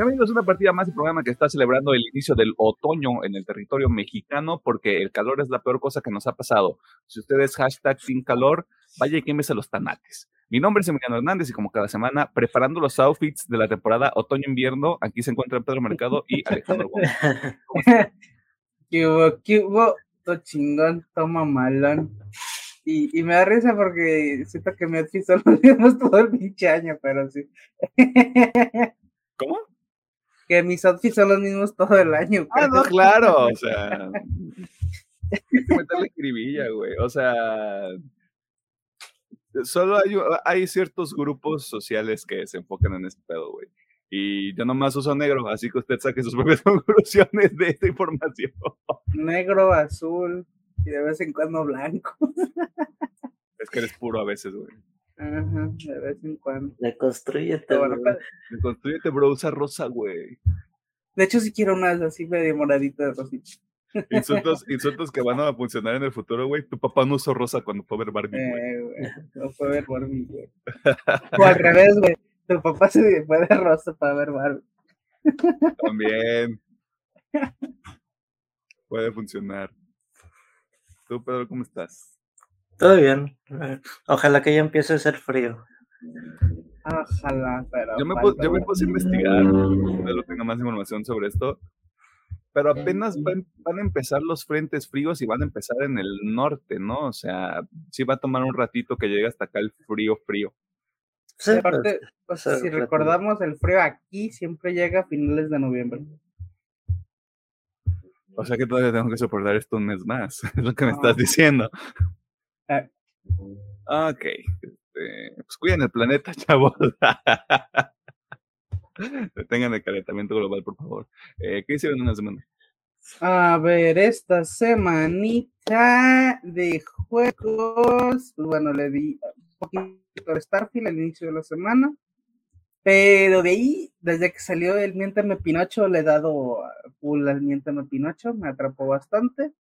Bienvenidos a una partida más del programa que está celebrando el inicio del otoño en el territorio mexicano porque el calor es la peor cosa que nos ha pasado. Si ustedes hashtag sin calor, vaya y quémese los tanates. Mi nombre es Emiliano Hernández y como cada semana, preparando los outfits de la temporada otoño-invierno, aquí se encuentran Pedro Mercado y Alejandro Gómez. ¿Qué hubo? ¿Qué hubo? Todo chingón, toma malón. Y, y me da risa porque siento que mi outfit los mismos todo el pinche año, pero sí. ¿Cómo? Que mis outfits son los mismos todo el año. Ah, no, claro, o sea. Hay que meterle cribilla, güey. O sea. Solo hay, hay ciertos grupos sociales que se enfocan en este pedo, güey. Y yo nomás uso negro, así que usted saque sus propias conclusiones de esta información. Negro, azul y de vez en cuando blanco. Es que eres puro a veces, güey. Ajá, de vez en cuando. Deconstrúyete, Bueno, bro. Construyete, bro, usa rosa, güey. De hecho, si quiero unas así medio moraditas de rosita. Insultos, insultos que van a funcionar en el futuro, güey. Tu papá no usó rosa cuando fue a ver Barbie, güey. Eh, güey. No fue ver Barbie, güey. O al revés, güey. Tu papá se fue de rosa para ver Barbie. También. Puede funcionar. Tú, Pedro, ¿cómo estás? Todo bien. Eh, Ojalá que ya empiece a hacer frío. Ojalá, pero. Yo me, pu- falta, yo me puse a investigar, de lo tenga más información sobre esto, pero apenas van, van a empezar los frentes fríos y van a empezar en el norte, ¿no? O sea, sí va a tomar un ratito que llegue hasta acá el frío, frío. Sí, Aparte, pues, pues, sea, si recordamos, el frío aquí siempre llega a finales de noviembre. O sea que todavía tengo que soportar esto un mes más, es lo que me No. estás diciendo. Eh. Ok, este, pues cuiden el planeta, chavos. Detengan el calentamiento global, por favor. Eh, ¿Qué hicieron en una semana? A ver, esta semanita de juegos. pues, Bueno, le di un poquito de Starfield al inicio de la semana. Pero de ahí, desde que salió el Miéntame Pinocho, le he dado a full al Miéntame Pinocho. Me atrapó bastante.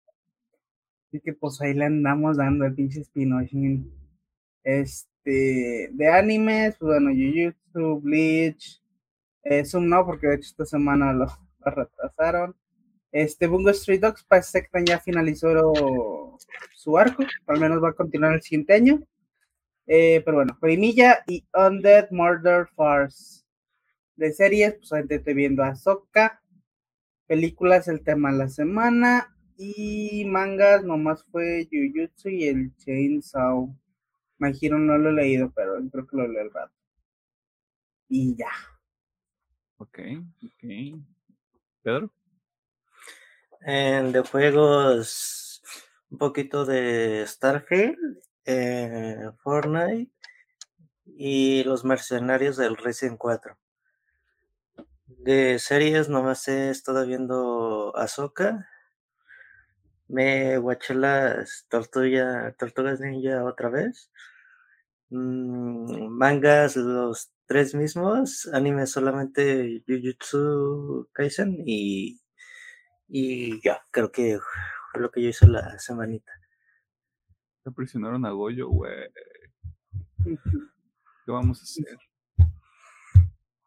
Así que pues ahí le andamos dando el pinche Pinochín. Este, de animes, pues bueno, Jujutsu, Bleach. Eh, Zoom no, porque de hecho esta semana lo, lo retrasaron. Este Bungo Street Dogs parece que ya finalizó su arco, al menos va a continuar el siguiente año. Eh, pero bueno, Primilla y Undead Murder Farce. De series, pues ahorita estoy viendo Ahsoka. Películas, el tema de la semana. Y mangas, nomás fue Jujutsu y el Chainsaw. My Hero no lo he leído, pero creo que lo leo el rato. Y ya. Ok, ok. Pedro. De juegos, un poquito de Starfield, eh, Fortnite y los mercenarios del Resident 4. De series nomás he estado viendo Ahsoka. Me las tortuga, Tortugas Ninja otra vez. Mm, mangas, los tres mismos. Anime solamente Jujutsu Kaisen y, y ya, creo que fue lo que yo hice la semanita. Me presionaron a Goyo, güey. ¿Qué vamos a hacer?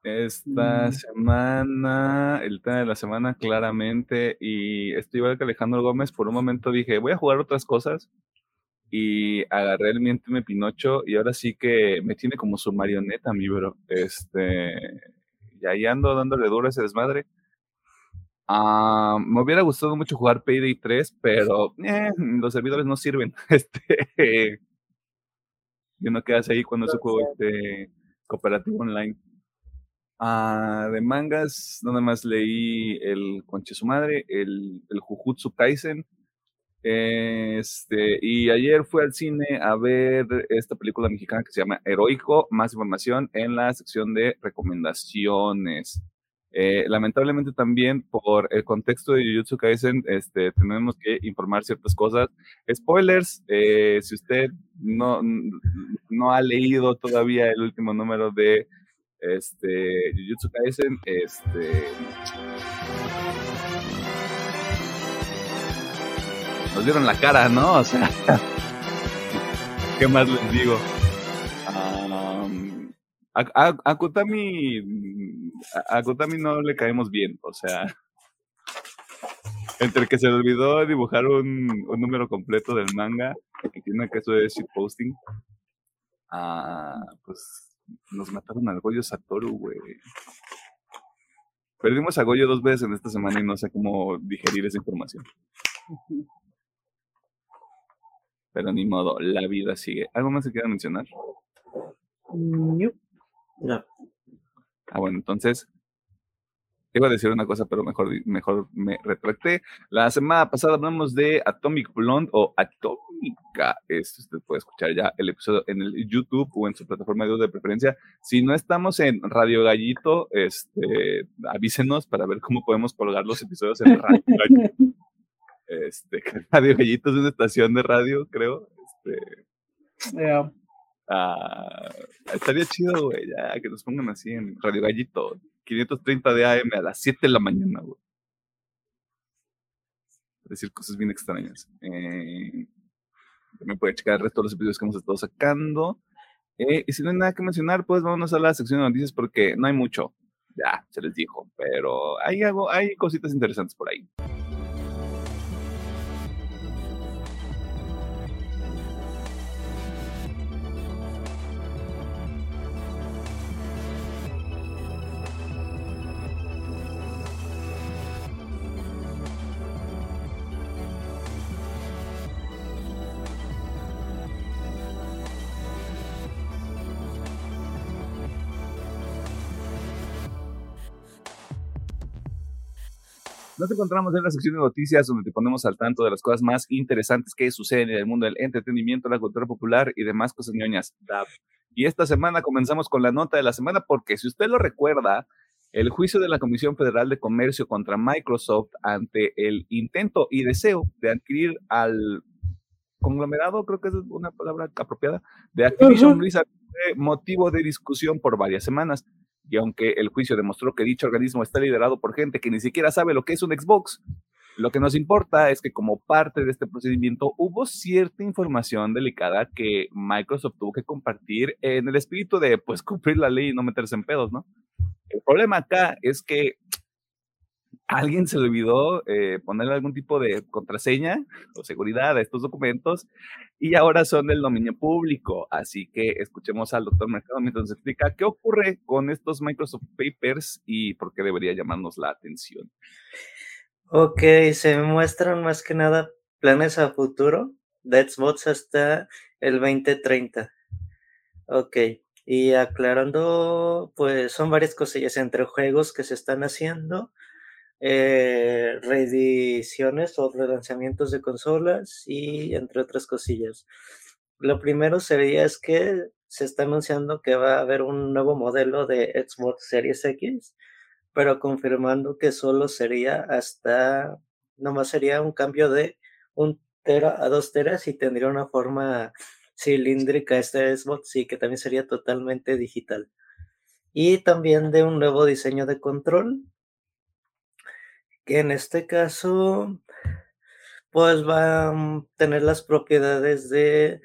Esta Mm. semana, el tema de la semana, claramente, y estoy igual que Alejandro Gómez, por un momento dije, voy a jugar otras cosas, y agarré el Miénteme Pinocho, y ahora sí que me tiene como su marioneta, mi bro. Este, y ahí ando dándole duro a ese desmadre. Ah, me hubiera gustado mucho jugar Payday 3, pero eh, los servidores no sirven. Este, y uno queda ahí cuando es un juego este, cooperativo online. Ah, de mangas, nada más leí el Conche su madre, el, el Jujutsu Kaisen. Este, y ayer fui al cine a ver esta película mexicana que se llama Heroico. Más información en la sección de recomendaciones. Eh, lamentablemente también por el contexto de Jujutsu Kaisen, este, tenemos que informar ciertas cosas. Spoilers, eh, si usted no, no ha leído todavía el último número de este, Jujutsu Kaisen, este, nos dieron la cara, ¿no? O sea, ¿qué más les digo? Um, A, a, Kutami, a, Kutami no le caemos bien, o sea, entre que se le olvidó dibujar un, un número completo del manga y tiene que eso de posting ah, pues nos mataron al Goyo Satoru, güey. Perdimos a Goyo dos veces en esta semana y no sé cómo digerir esa información. Pero ni modo, la vida sigue. ¿Algo más se quiera mencionar? No. Ah, bueno, entonces, iba a decir una cosa, pero mejor, mejor me retracté. La semana pasada hablamos de Atomic Blonde o Atómica. Esto usted puede escuchar ya el episodio en el YouTube o en su plataforma de audio de preferencia. Si no estamos en Radio Gallito, este, avísenos para ver cómo podemos colgar los episodios en Radio Gallito. Este, Radio Gallito es una estación de radio, creo. Este, Ah, estaría chido, güey, ya que nos pongan así en Radio Gallito, 530 de AM a las 7 de la mañana, güey. Decir cosas bien extrañas. Eh, también puede checar el resto de los episodios que hemos estado sacando. Eh, y si no hay nada que mencionar, pues vámonos a la sección de noticias porque no hay mucho. Ya, se les dijo. Pero hay algo, hay cositas interesantes por ahí. Nos encontramos en la sección de noticias donde te ponemos al tanto de las cosas más interesantes que suceden en el mundo del entretenimiento, la cultura popular y demás cosas ñoñas. Y esta semana comenzamos con la nota de la semana porque si usted lo recuerda, el juicio de la Comisión Federal de Comercio contra Microsoft ante el intento y deseo de adquirir al conglomerado, creo que es una palabra apropiada, de Activision Blizzard, motivo de discusión por varias semanas y aunque el juicio demostró que dicho organismo está liderado por gente que ni siquiera sabe lo que es un Xbox, lo que nos importa es que como parte de este procedimiento hubo cierta información delicada que Microsoft tuvo que compartir en el espíritu de pues cumplir la ley y no meterse en pedos, ¿no? El problema acá es que alguien se olvidó eh, ponerle algún tipo de contraseña o seguridad a estos documentos y ahora son del dominio público. Así que escuchemos al doctor Mercado mientras explica qué ocurre con estos Microsoft Papers y por qué debería llamarnos la atención. Ok, se muestran más que nada planes a futuro de Xbox hasta el 2030. Ok, y aclarando, pues son varias cosillas entre juegos que se están haciendo eh, reediciones o relanzamientos de consolas y entre otras cosillas. Lo primero sería es que se está anunciando que va a haber un nuevo modelo de Xbox Series X, pero confirmando que solo sería hasta, nomás sería un cambio de un tera a dos teras y tendría una forma cilíndrica este Xbox y que también sería totalmente digital. Y también de un nuevo diseño de control que en este caso, pues va a tener las propiedades de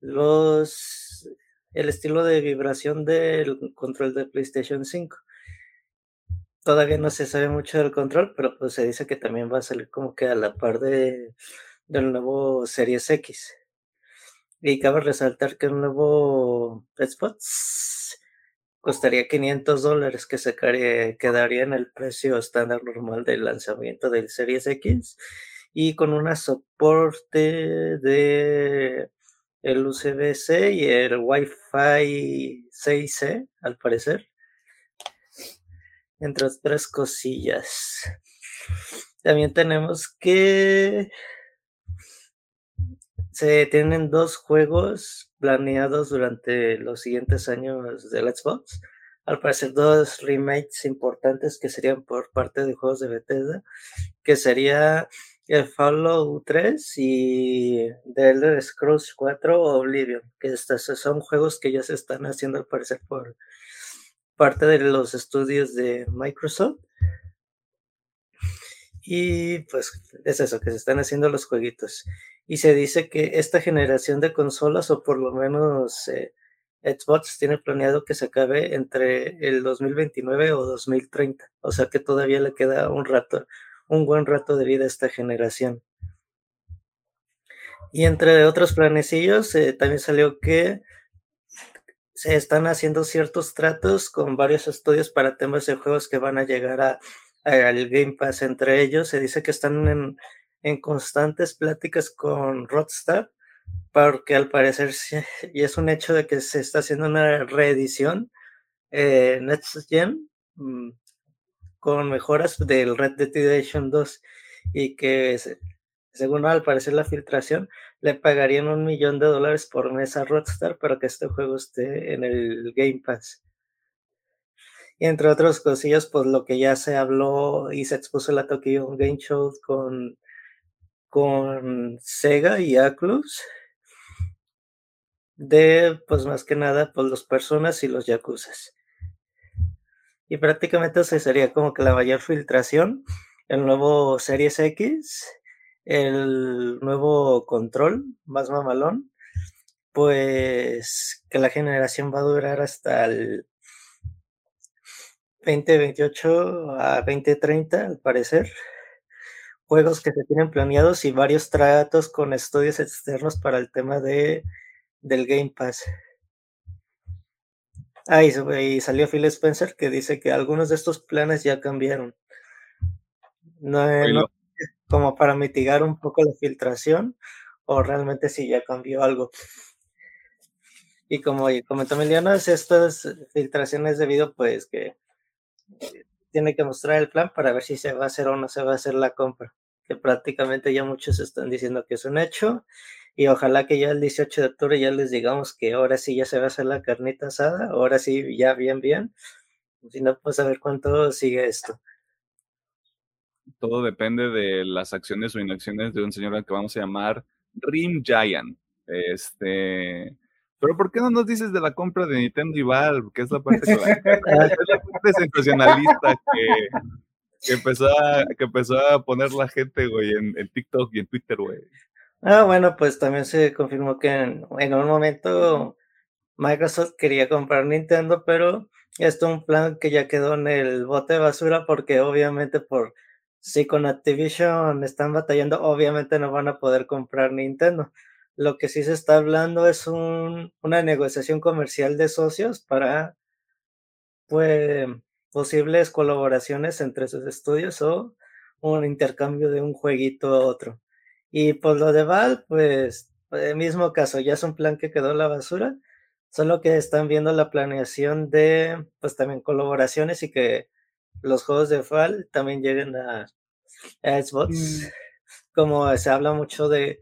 los, el estilo de vibración del control de PlayStation 5. Todavía no se sabe mucho del control, pero pues se dice que también va a salir como que a la par de, del nuevo Series X. Y cabe resaltar que el nuevo Xbox costaría 500 dólares que se quedaría en el precio estándar normal del lanzamiento del Series X y con un soporte de el USB-C y el Wi-Fi 6C al parecer. Entre otras cosillas. También tenemos que se tienen dos juegos planeados durante los siguientes años del Xbox. Al parecer dos remakes importantes que serían por parte de juegos de Bethesda, que sería el Fallout 3 y The Elder Scrolls 4 o Oblivion, que estos son juegos que ya se están haciendo al parecer por parte de los estudios de Microsoft. Y pues es eso, que se están haciendo los jueguitos y se dice que esta generación de consolas, o por lo menos eh, Xbox tiene planeado que se acabe entre el 2029 o 2030, o sea que todavía le queda un rato, un buen rato de vida a esta generación. Y entre otros planecillos, eh, también salió que se están haciendo ciertos tratos con varios estudios para temas de juegos que van a llegar a, al Game Pass. Entre ellos, se dice que están en, en constantes pláticas con Rockstar porque al parecer y es un hecho de que se está haciendo una reedición eh, Next Gen mm, con mejoras del Red Dead Redemption 2 y que según al parecer la filtración le pagarían un millón de dólares por mes a Rockstar para que este juego esté en el Game Pass. Y entre otras cosillas, pues lo que ya se habló y se expuso en la Tokyo Game Show con, con Sega y Atlus de, pues más que nada, pues las personas y los yakuzas. Y prácticamente ese sería como que la mayor filtración, el nuevo Series X, el nuevo control más mamalón, pues que la generación va a durar hasta el 2028 a 2030 al parecer. Juegos que se tienen planeados y varios tratos con estudios externos para el tema de del Game Pass. Ah, y, salió Phil Spencer que dice que algunos de estos planes ya cambiaron. No, no, como para mitigar un poco la filtración o realmente si ya cambió algo. Y como comentó Emiliano, estas filtraciones debido pues que tiene que mostrar el plan para ver si se va a hacer o no se va a hacer la compra, que prácticamente ya muchos están diciendo que es un hecho y ojalá que ya el 18 de octubre ya les digamos que ahora sí ya se va a hacer la carnita asada, ahora sí ya bien, bien. Si no, pues a ver cuánto sigue esto. Todo depende de las acciones o inacciones de un señor al que vamos a llamar Rim Giant. Este. Pero ¿por qué no nos dices de la compra de Nintendo y Valve? Que es la parte, es la parte sensacionalista que, empezó a, que empezó a poner la gente, güey, en, en TikTok y en Twitter, güey. Ah, bueno, pues también se confirmó que en, un momento Microsoft quería comprar Nintendo, pero esto es un plan que ya quedó en el bote de basura porque obviamente por si con Activision están batallando, obviamente no van a poder comprar Nintendo. Lo que sí se está hablando es un, una negociación comercial de socios para pues, posibles colaboraciones entre sus estudios o un intercambio de un jueguito a otro. Y por lo de Val, pues, el mismo caso, ya es un plan que quedó en la basura, solo que están viendo la planeación de, pues también colaboraciones y que los juegos de Val también lleguen a, Xbox. Mm. Como se habla mucho de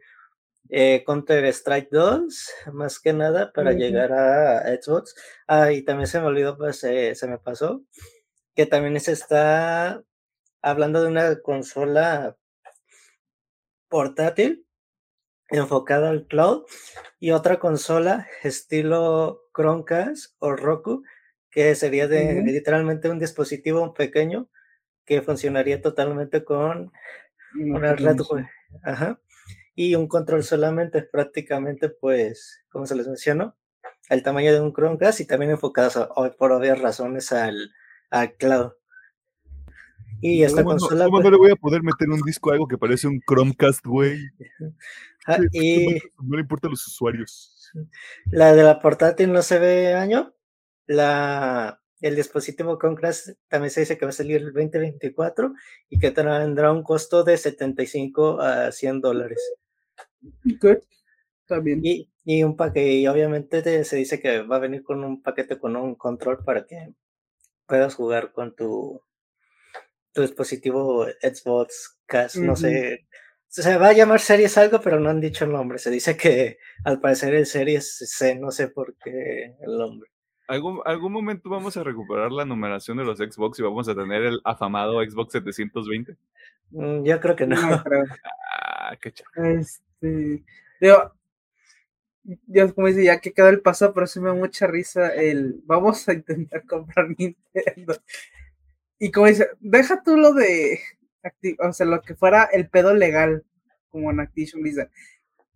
eh, Counter Strike 2, más que nada, para llegar a Xbox. Ah, y también se me olvidó, pues se me pasó, que también se está hablando de una consola portátil enfocada al cloud y otra consola estilo Chromecast o Roku que sería de literalmente un dispositivo pequeño que funcionaría totalmente con una red Ajá. Y un control solamente prácticamente pues como se les mencionó el tamaño de un Chromecast y también enfocadas por obvias razones al, al cloud y esta consola. ¿Cómo no le voy a poder meter un disco a algo que parece un Chromecast, güey? Ah, y... No, le importa a los usuarios. La de la portátil no se ve año. La, el dispositivo Chromecast también se dice que va a salir el 2024 y que tendrá un costo de 75 a 100 dólares. Good. Y, y un paquete, y obviamente se dice que va a venir con un paquete con un control para que puedas jugar con tu tu dispositivo Xbox Cast, no sé. Se va a llamar Series algo, pero no han dicho el nombre. Se dice que al parecer el Series C, no sé por qué el nombre. ¿Algún, algún momento vamos a recuperar la numeración de los Xbox y vamos a tener el afamado Xbox 720? Mm, yo creo que no. Ah, qué Este, yo, como dice, ya que queda el paso, pero sí me da mucha risa el vamos a intentar comprar Nintendo. Y como dice, deja tú lo de, o sea, lo que fuera el pedo legal, como en Activision Blizzard,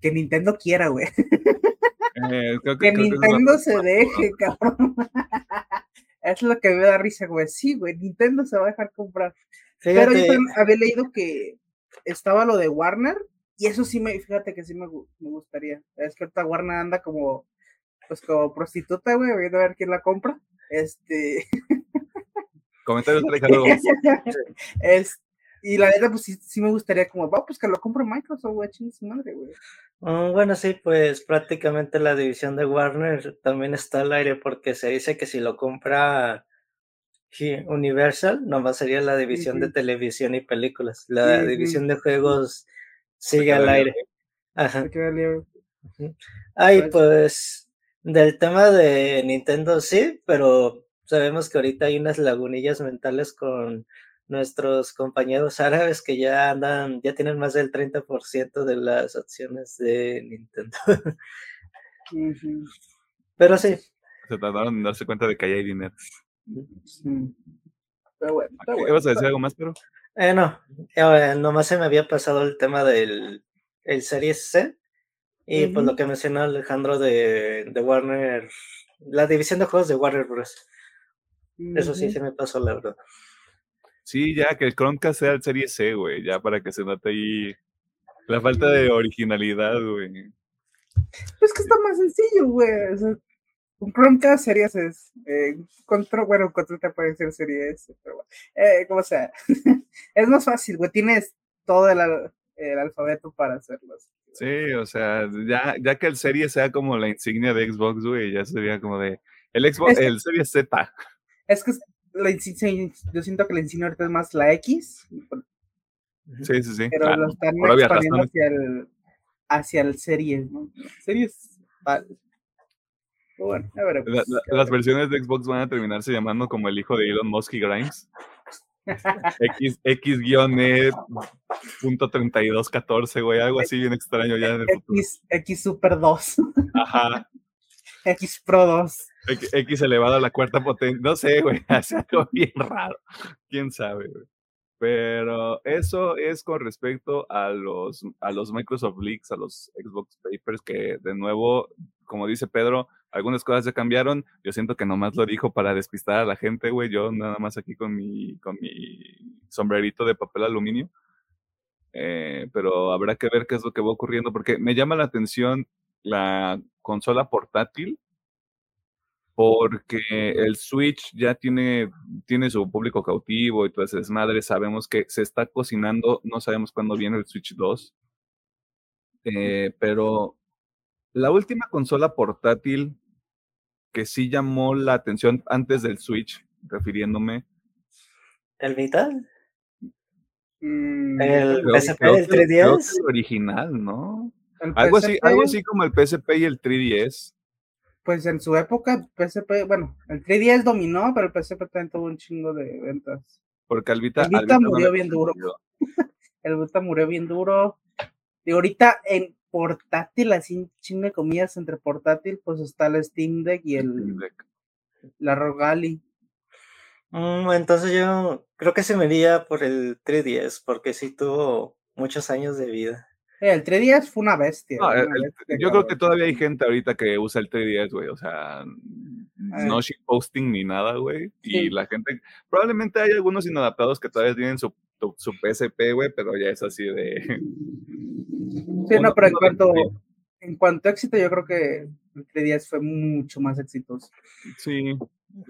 que Nintendo quiera, güey. Eh, Que Nintendo se deje, cabrón. Es lo que me da risa, güey. Sí, güey, Nintendo se va a dejar comprar. Pero yo había leído que estaba lo de Warner, y eso sí me, fíjate que sí me, gu- me gustaría. Es que ahorita Warner anda como, pues como prostituta, güey, viendo a ver quién la compra. Este, Comentarios es, y la neta, pues sí, sí me gustaría como, va, pues que lo compre Microsoft, güey, chingue su madre, güey. mm, bueno, sí, pues prácticamente la división de Warner también está al aire porque se dice que si lo compra Universal, nomás sería la división de televisión y películas. La división de juegos sigue al aire. Ajá. Se queda libre. Ujú. Ay, Pues- pues del tema de Nintendo sí, pero sabemos que ahorita hay unas lagunillas mentales con nuestros compañeros árabes que ya andan, ya tienen más del 30% de las acciones de Nintendo. Pero sí, Se tardaron en darse cuenta de que ahí hay dinero. Sí. Pero bueno, ¿Qué bueno. ¿Ibas a decir algo más, pero? Eh, no, eh, nomás se me había pasado el tema del el Series C y pues lo que mencionó Alejandro de, de Warner, la división de juegos de Warner Bros. Eso sí se me pasó la verdad. Sí, ya, que el Chromecast sea el Serie C, güey, ya para que se note ahí la falta de originalidad, güey. Pues que está más sencillo, güey. O sea, un Chromecast Series es. Eh, control, bueno, control te puede ser Series, pero bueno. Eh, como sea. es más fácil, güey. Tienes todo el, al- el alfabeto para hacerlos. Sí, o sea, ya, ya que el Serie sea como la insignia de Xbox, güey, ya sería como de. El Xbox, Es que- el Serie Z. Es que la insignia- yo siento que la insignia ahorita es más la X, Sí, sí, sí. pero claro, lo están expandiendo hacia el, hacia el Series, ¿no? Series. vale. Pero Bueno, a ver. La- la- las versiones de Xbox van a terminarse llamando como el hijo de Elon Musk y Grimes. X, X-E punto 3214, güey, algo así bien extraño ya en el futuro. X, X Super 2, Ajá. X Pro 2. X, X elevado a la cuarta potencia. No sé, güey, hace algo bien raro. Quién sabe, güey. Pero eso es con respecto a los, a los Microsoft Leaks, a los Xbox Papers, que de nuevo, como dice Pedro, algunas cosas ya cambiaron. Yo siento que nomás lo dijo para despistar a la gente, güey. Yo nada más aquí con mi, con mi sombrerito de papel aluminio. Eh, pero habrá que ver qué es lo que va ocurriendo, porque me llama la atención la consola portátil, porque el Switch ya tiene, tiene su público cautivo y todo ese desmadre. Sabemos que se está cocinando, no sabemos cuándo viene el Switch 2. Eh, pero la última consola portátil que sí llamó la atención antes del Switch, refiriéndome, ¿El Vital? Mm, El creo, PSP, creo el que- creo que 3DS. el original, ¿no? el Algo así, algo así como el PSP y el 3DS. Pues en su época, PSP, bueno, el 3DS dominó, pero el PSP también tuvo un chingo de ventas. Porque El Vita Alvita no murió bien duro. El Vita murió bien duro. Y ahorita en portátil, así de comillas entre portátil, pues está el Steam Deck y el, la Rogali. Mm, entonces yo creo que se me iría por el 3DS, porque sí tuvo muchos años de vida. Eh, El 3DS fue una bestia. No, el- una el- bestia, yo creo que todavía hay gente ahorita que usa el 3DS, güey. O sea, no shitposting ni nada, güey. Y Sí. la gente, probablemente hay algunos inadaptados que todavía tienen su, tu- su PSP, güey, pero ya es así de. Sí, no, pero en cuanto, en cuanto a éxito, yo creo que el 3DS fue mucho más exitoso. Sí.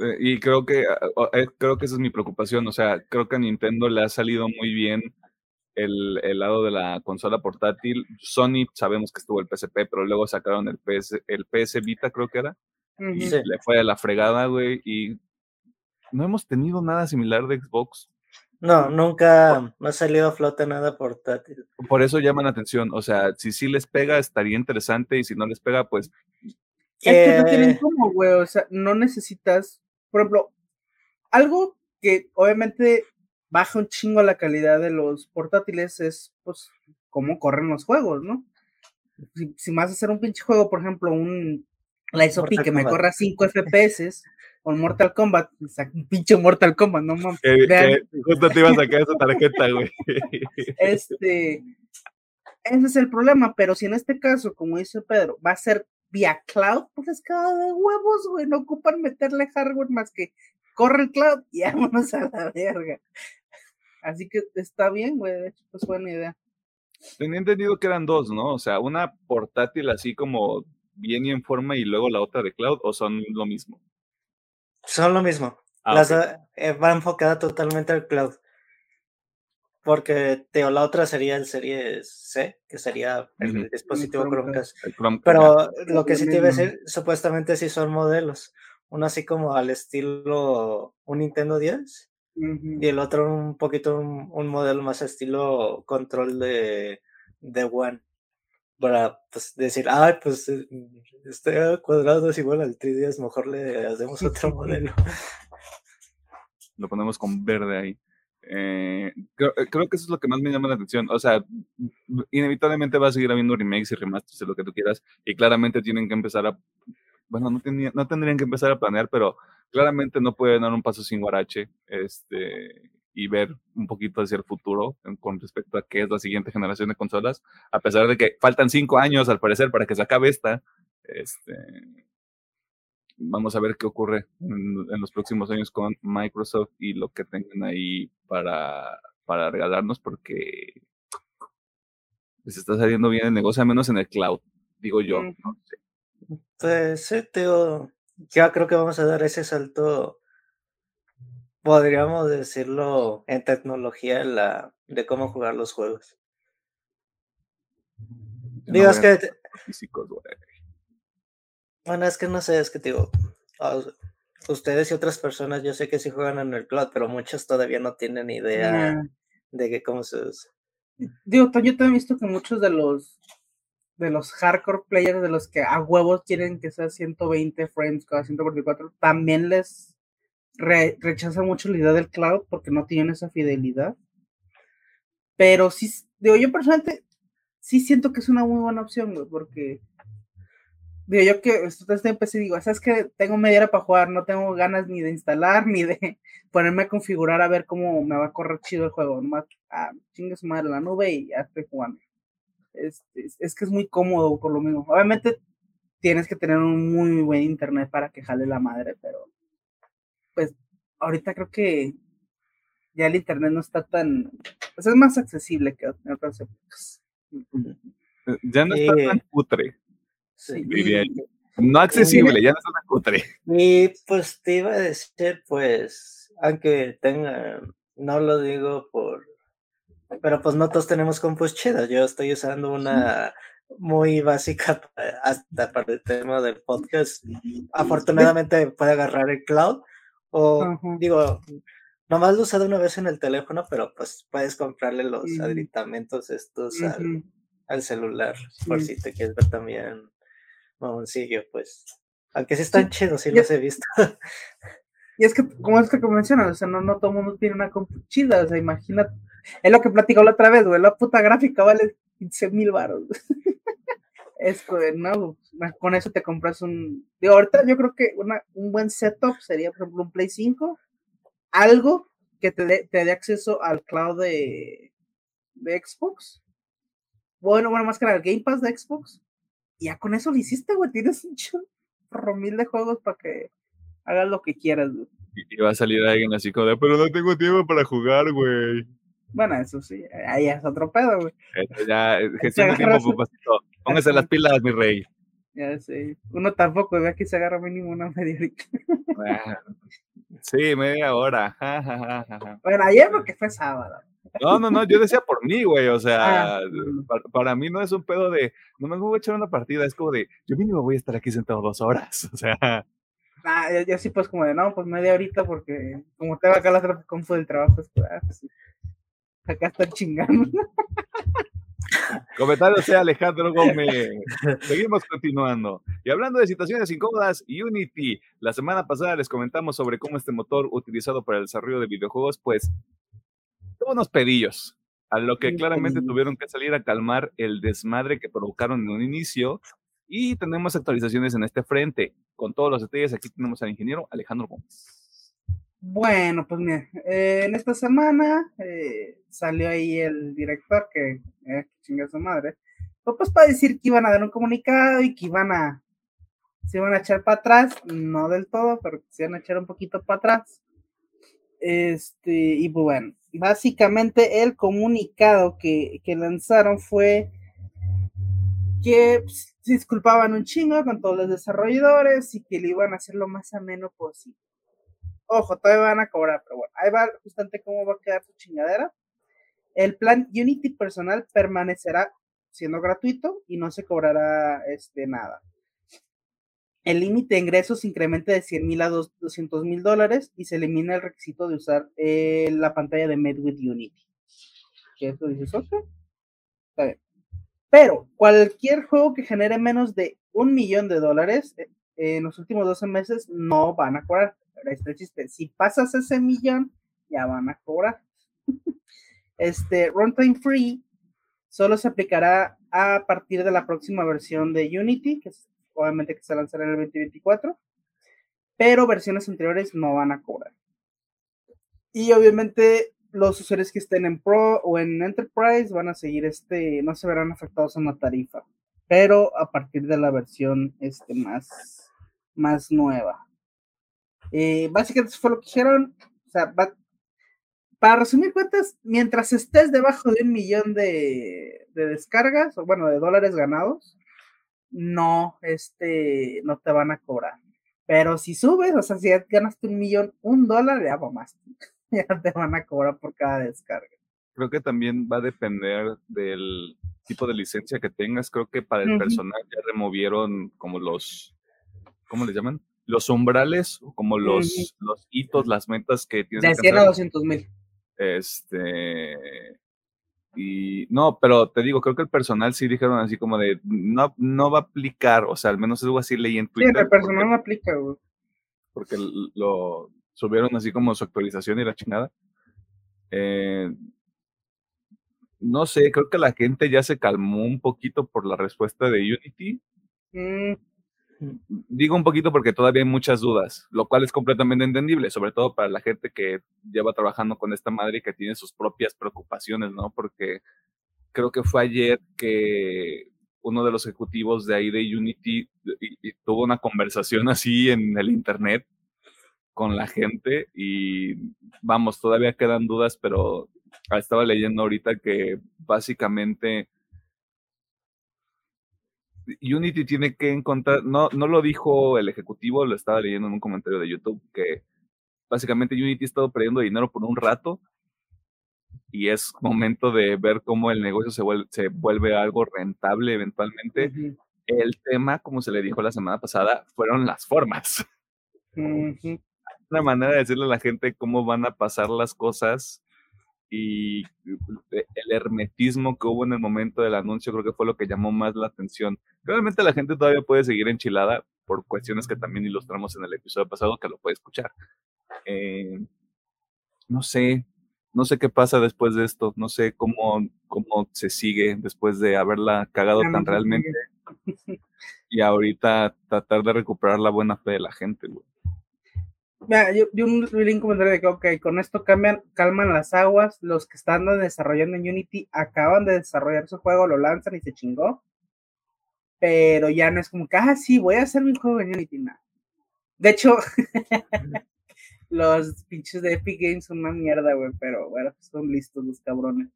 eh, Y creo que ah, eh, creo que esa es mi preocupación. O sea, creo que a Nintendo le ha salido muy bien el, el lado de la consola portátil. Sony sabemos que estuvo el PSP, pero luego sacaron el PS, el PS Vita, creo que era. y. Sí. le fue a la fregada, güey, y no hemos tenido nada similar de Xbox. No, nunca me ha salido a flote nada portátil. Por eso llaman la atención, o sea, si sí les pega estaría interesante y si no les pega, pues Es que no tienen Eh, cómo, güey. O sea, no necesitas, por ejemplo, algo que obviamente baja un chingo la calidad de los portátiles es, pues, cómo corren los juegos, ¿no? Si, si vas a hacer un pinche juego, por ejemplo, un la SOP Mortal que me corra 5 FPS, o Mortal Kombat, saca un pinche Mortal Kombat, no mames. justo te iba a sacar esa tarjeta, güey. Este, ese es el problema, pero si en este caso, como dice Pedro, va a ser vía cloud, pues es cada de huevos, güey. No ocupan meterle hardware más que corre el cloud y vámonos a la verga. Así que está bien, güey. De hecho, pues buena idea. Tenía entendido que eran dos, ¿no? O sea, una portátil así como bien y en forma y luego la otra de cloud, o son lo mismo. Son lo mismo. Ah, Las, ok. eh, va enfocada totalmente al cloud. Porque Teo, la otra sería el Serie C, que sería el dispositivo Chromecast. Chromecast. El Chrome- Pero lo que sí te iba a decir, supuestamente sí son modelos. Uno así como al estilo un Nintendo 10 Ujú. y el otro un poquito un, un modelo más estilo control de, de One. Para pues, decir, ay, pues eh, este cuadrado es igual al 3DS, mejor le hacemos otro modelo. lo ponemos con verde ahí. Eh, creo, eh, creo que eso es lo que más me llama la atención. O sea, inevitablemente va a seguir habiendo remakes y remasters de lo que tú quieras, y claramente tienen que empezar a. Bueno, no, tenía- no tendrían que empezar a planear, pero claramente no pueden dar un paso sin guarache este, y ver un poquito hacia el futuro con respecto a qué es la siguiente generación de consolas, a pesar de que faltan cinco años al parecer para que se acabe esta. Este, vamos a ver qué ocurre en, en los próximos años con Microsoft y lo que tengan ahí para, para regalarnos, porque les está saliendo bien el negocio, al menos en el cloud, digo yo. Mm. ¿no? Sí. Pues sí, Teo, ya creo que vamos a dar ese salto, podríamos decirlo, en tecnología la, de cómo jugar los juegos. No Digo, es que, físicos, bueno, es que no sé, es que digo, ustedes y otras personas, yo sé que sí juegan en el cloud, pero muchos todavía no tienen idea Nah. de que cómo se usa. Digo, yo también he visto que muchos de los de los hardcore players, de los que a huevos quieren que sea 120 frames cada 144, también les re- rechaza mucho la idea del cloud porque no tienen esa fidelidad. Pero sí, digo, yo personalmente sí siento que es una muy buena opción, porque digo, yo que estoy en PC digo, sabes que tengo media hora para jugar, no tengo ganas ni de instalar ni de ponerme a configurar a ver cómo me va a correr chido el juego, nomás, ah, madre la nube y ya estoy jugando. Es, es, es que es muy cómodo por lo mismo. Obviamente tienes que tener un muy buen internet para que jale la madre, pero ahorita creo que ya el internet no está tan, pues es más accesible que en otras épocas. Eh, Ya no está Sí. tan cutre, Sí. diría yo. No accesible, ya no está tan cutre. Y pues te iba a decir, pues, aunque tenga, no lo digo por, pero pues no todos tenemos compus chidas. Yo estoy usando una muy básica hasta para el tema del podcast. Afortunadamente puede agarrar el cloud o Ajá. digo, nomás lo usado una vez en el teléfono, pero pues puedes comprarle los aditamentos estos al, al celular por si te quieres ver también mamoncillo, pues. Aunque sí están chidos, sí los he visto. Y es que, como es que mencionas, o sea, no, no todo el mundo tiene una compu chida, o sea, imagínate, es lo que platicó la otra vez, güey, la puta gráfica vale 15 mil baros. Es que, no, con eso te compras un, digo, ahorita yo creo que una, un buen setup sería, por ejemplo, un Play 5, algo que te dé te dé acceso al cloud de, de Xbox, bueno, bueno, más que el Game Pass de Xbox, y ya con eso lo hiciste, güey, tienes un chorro mil de juegos para que hagas lo que quieras, güey. Y va a salir alguien así como de, pero no tengo tiempo para jugar, güey. Bueno, eso sí, ahí es otro pedo, güey. Esto ya, eh, gestión de tiempo, papacito. Póngase las pilas, mi rey. Ya sé. Uno tampoco, ve que se agarra mínimo una media horita. Sí, media hora. ja, ja, ja, ja, ja. Bueno, ayer porque fue sábado. No, no, no, yo decía por mí, güey. O sea, Ah, bueno. para, para mí no es un pedo de, no me voy a echar una partida, es como de, yo mínimo voy a estar aquí sentado dos horas. O sea, Ah, yo, yo sí, pues como de, no, pues media horita porque como tengo acá la otra compu del trabajo, ah, pues, sí. Acá están chingando. comentario sea Alejandro Gómez. Seguimos continuando. Y hablando de situaciones incómodas, Unity. La semana pasada les comentamos sobre cómo este motor utilizado para el desarrollo de videojuegos, pues, tuvo unos pedillos. A lo que claramente tuvieron que salir a calmar el desmadre que provocaron en un inicio. Y tenemos actualizaciones en este frente. Con todos los detalles, aquí tenemos al ingeniero Alejandro Gómez. Bueno, pues mira, eh, en esta semana eh, salió ahí el director que eh, chinga su madre, fue pues para decir que iban a dar un comunicado y que iban a se iban a echar para atrás, no del todo, pero se iban a echar un poquito para atrás. Este, y pues bueno, básicamente el comunicado que, que lanzaron fue que pues, se disculpaban un chingo con todos los desarrolladores y que le iban a hacer lo más ameno posible. Ojo, todavía van a cobrar, pero bueno, ahí va justamente cómo va a quedar su chingadera. El plan Unity personal permanecerá siendo gratuito y no se cobrará este, nada. El límite de ingresos incrementa de 100 mil a 200 mil dólares y se elimina el requisito de usar eh, la pantalla de Made with Unity. ¿Qué eso dices? Ok. Está bien. Pero cualquier juego que genere menos de un millón de dólares eh, en los últimos 12 meses no van a cobrar. Pero este chiste, si pasas ese millón, ya van a cobrar. este runtime free solo se aplicará a partir de la próxima versión de Unity, que obviamente que se lanzará en el 2024, pero versiones anteriores no van a cobrar. Y obviamente los usuarios que estén en Pro o en Enterprise van a seguir este, no se verán afectados en la tarifa, pero a partir de la versión este, más, más nueva. Eh, básicamente eso fue lo que dijeron. O sea, para resumir cuentas, mientras estés debajo de un millón de, de, descargas, o bueno, de dólares ganados, no, este, no te van a cobrar. Pero si subes, o sea, si ganaste un millón, un dólar, ya va más. ya te van a cobrar por cada descarga. Creo que también va a depender del tipo de licencia que tengas. Creo que para el personal ya removieron como los, ¿cómo les llaman? Los umbrales, como los, los hitos, las metas que tienes. De 100 a 200 mil. Este, y no, pero te digo, creo que el personal sí dijeron así como de no, no va a aplicar, o sea, al menos algo así leí en Twitter. Sí, el personal no aplica, güey. Porque lo, subieron así como su actualización y la chingada. Eh, no sé, creo que la gente ya se calmó un poquito por la respuesta de Unity. Mm. Digo un poquito porque todavía hay muchas dudas, lo cual es completamente entendible, sobre todo para la gente que lleva trabajando con esta madre y que tiene sus propias preocupaciones, ¿no? Porque creo que fue ayer que uno de los ejecutivos de ahí de Unity tuvo una conversación así en el internet con la gente y vamos, todavía quedan dudas, pero estaba leyendo ahorita que básicamente Unity tiene que encontrar, no, no lo dijo el ejecutivo, lo estaba leyendo en un comentario de YouTube, que básicamente Unity ha estado perdiendo dinero por un rato y es momento de ver cómo el negocio se vuelve, se vuelve algo rentable eventualmente. El tema, como se le dijo la semana pasada, fueron las formas. Una manera de decirle a la gente cómo van a pasar las cosas y eh, el hermetismo que hubo en el momento del anuncio creo que fue lo que llamó más la atención. Realmente la gente todavía puede seguir enchilada por cuestiones que también ilustramos en el episodio pasado que lo puede escuchar. Eh, no sé, no sé qué pasa después de esto, no sé cómo, cómo se sigue después de haberla cagado tan realmente y ahorita tratar de recuperar la buena fe de la gente. Güey. Mira, yo, yo un, un comentario de que, ok, con esto cambian, calman las aguas, los que están desarrollando en Unity acaban de desarrollar su juego, lo lanzan y se chingó, pero ya no es como que, ah, sí, voy a hacer mi juego en Unity, nada. De hecho, los pinches de Epic Games son una mierda, güey, pero bueno, son listos los cabrones.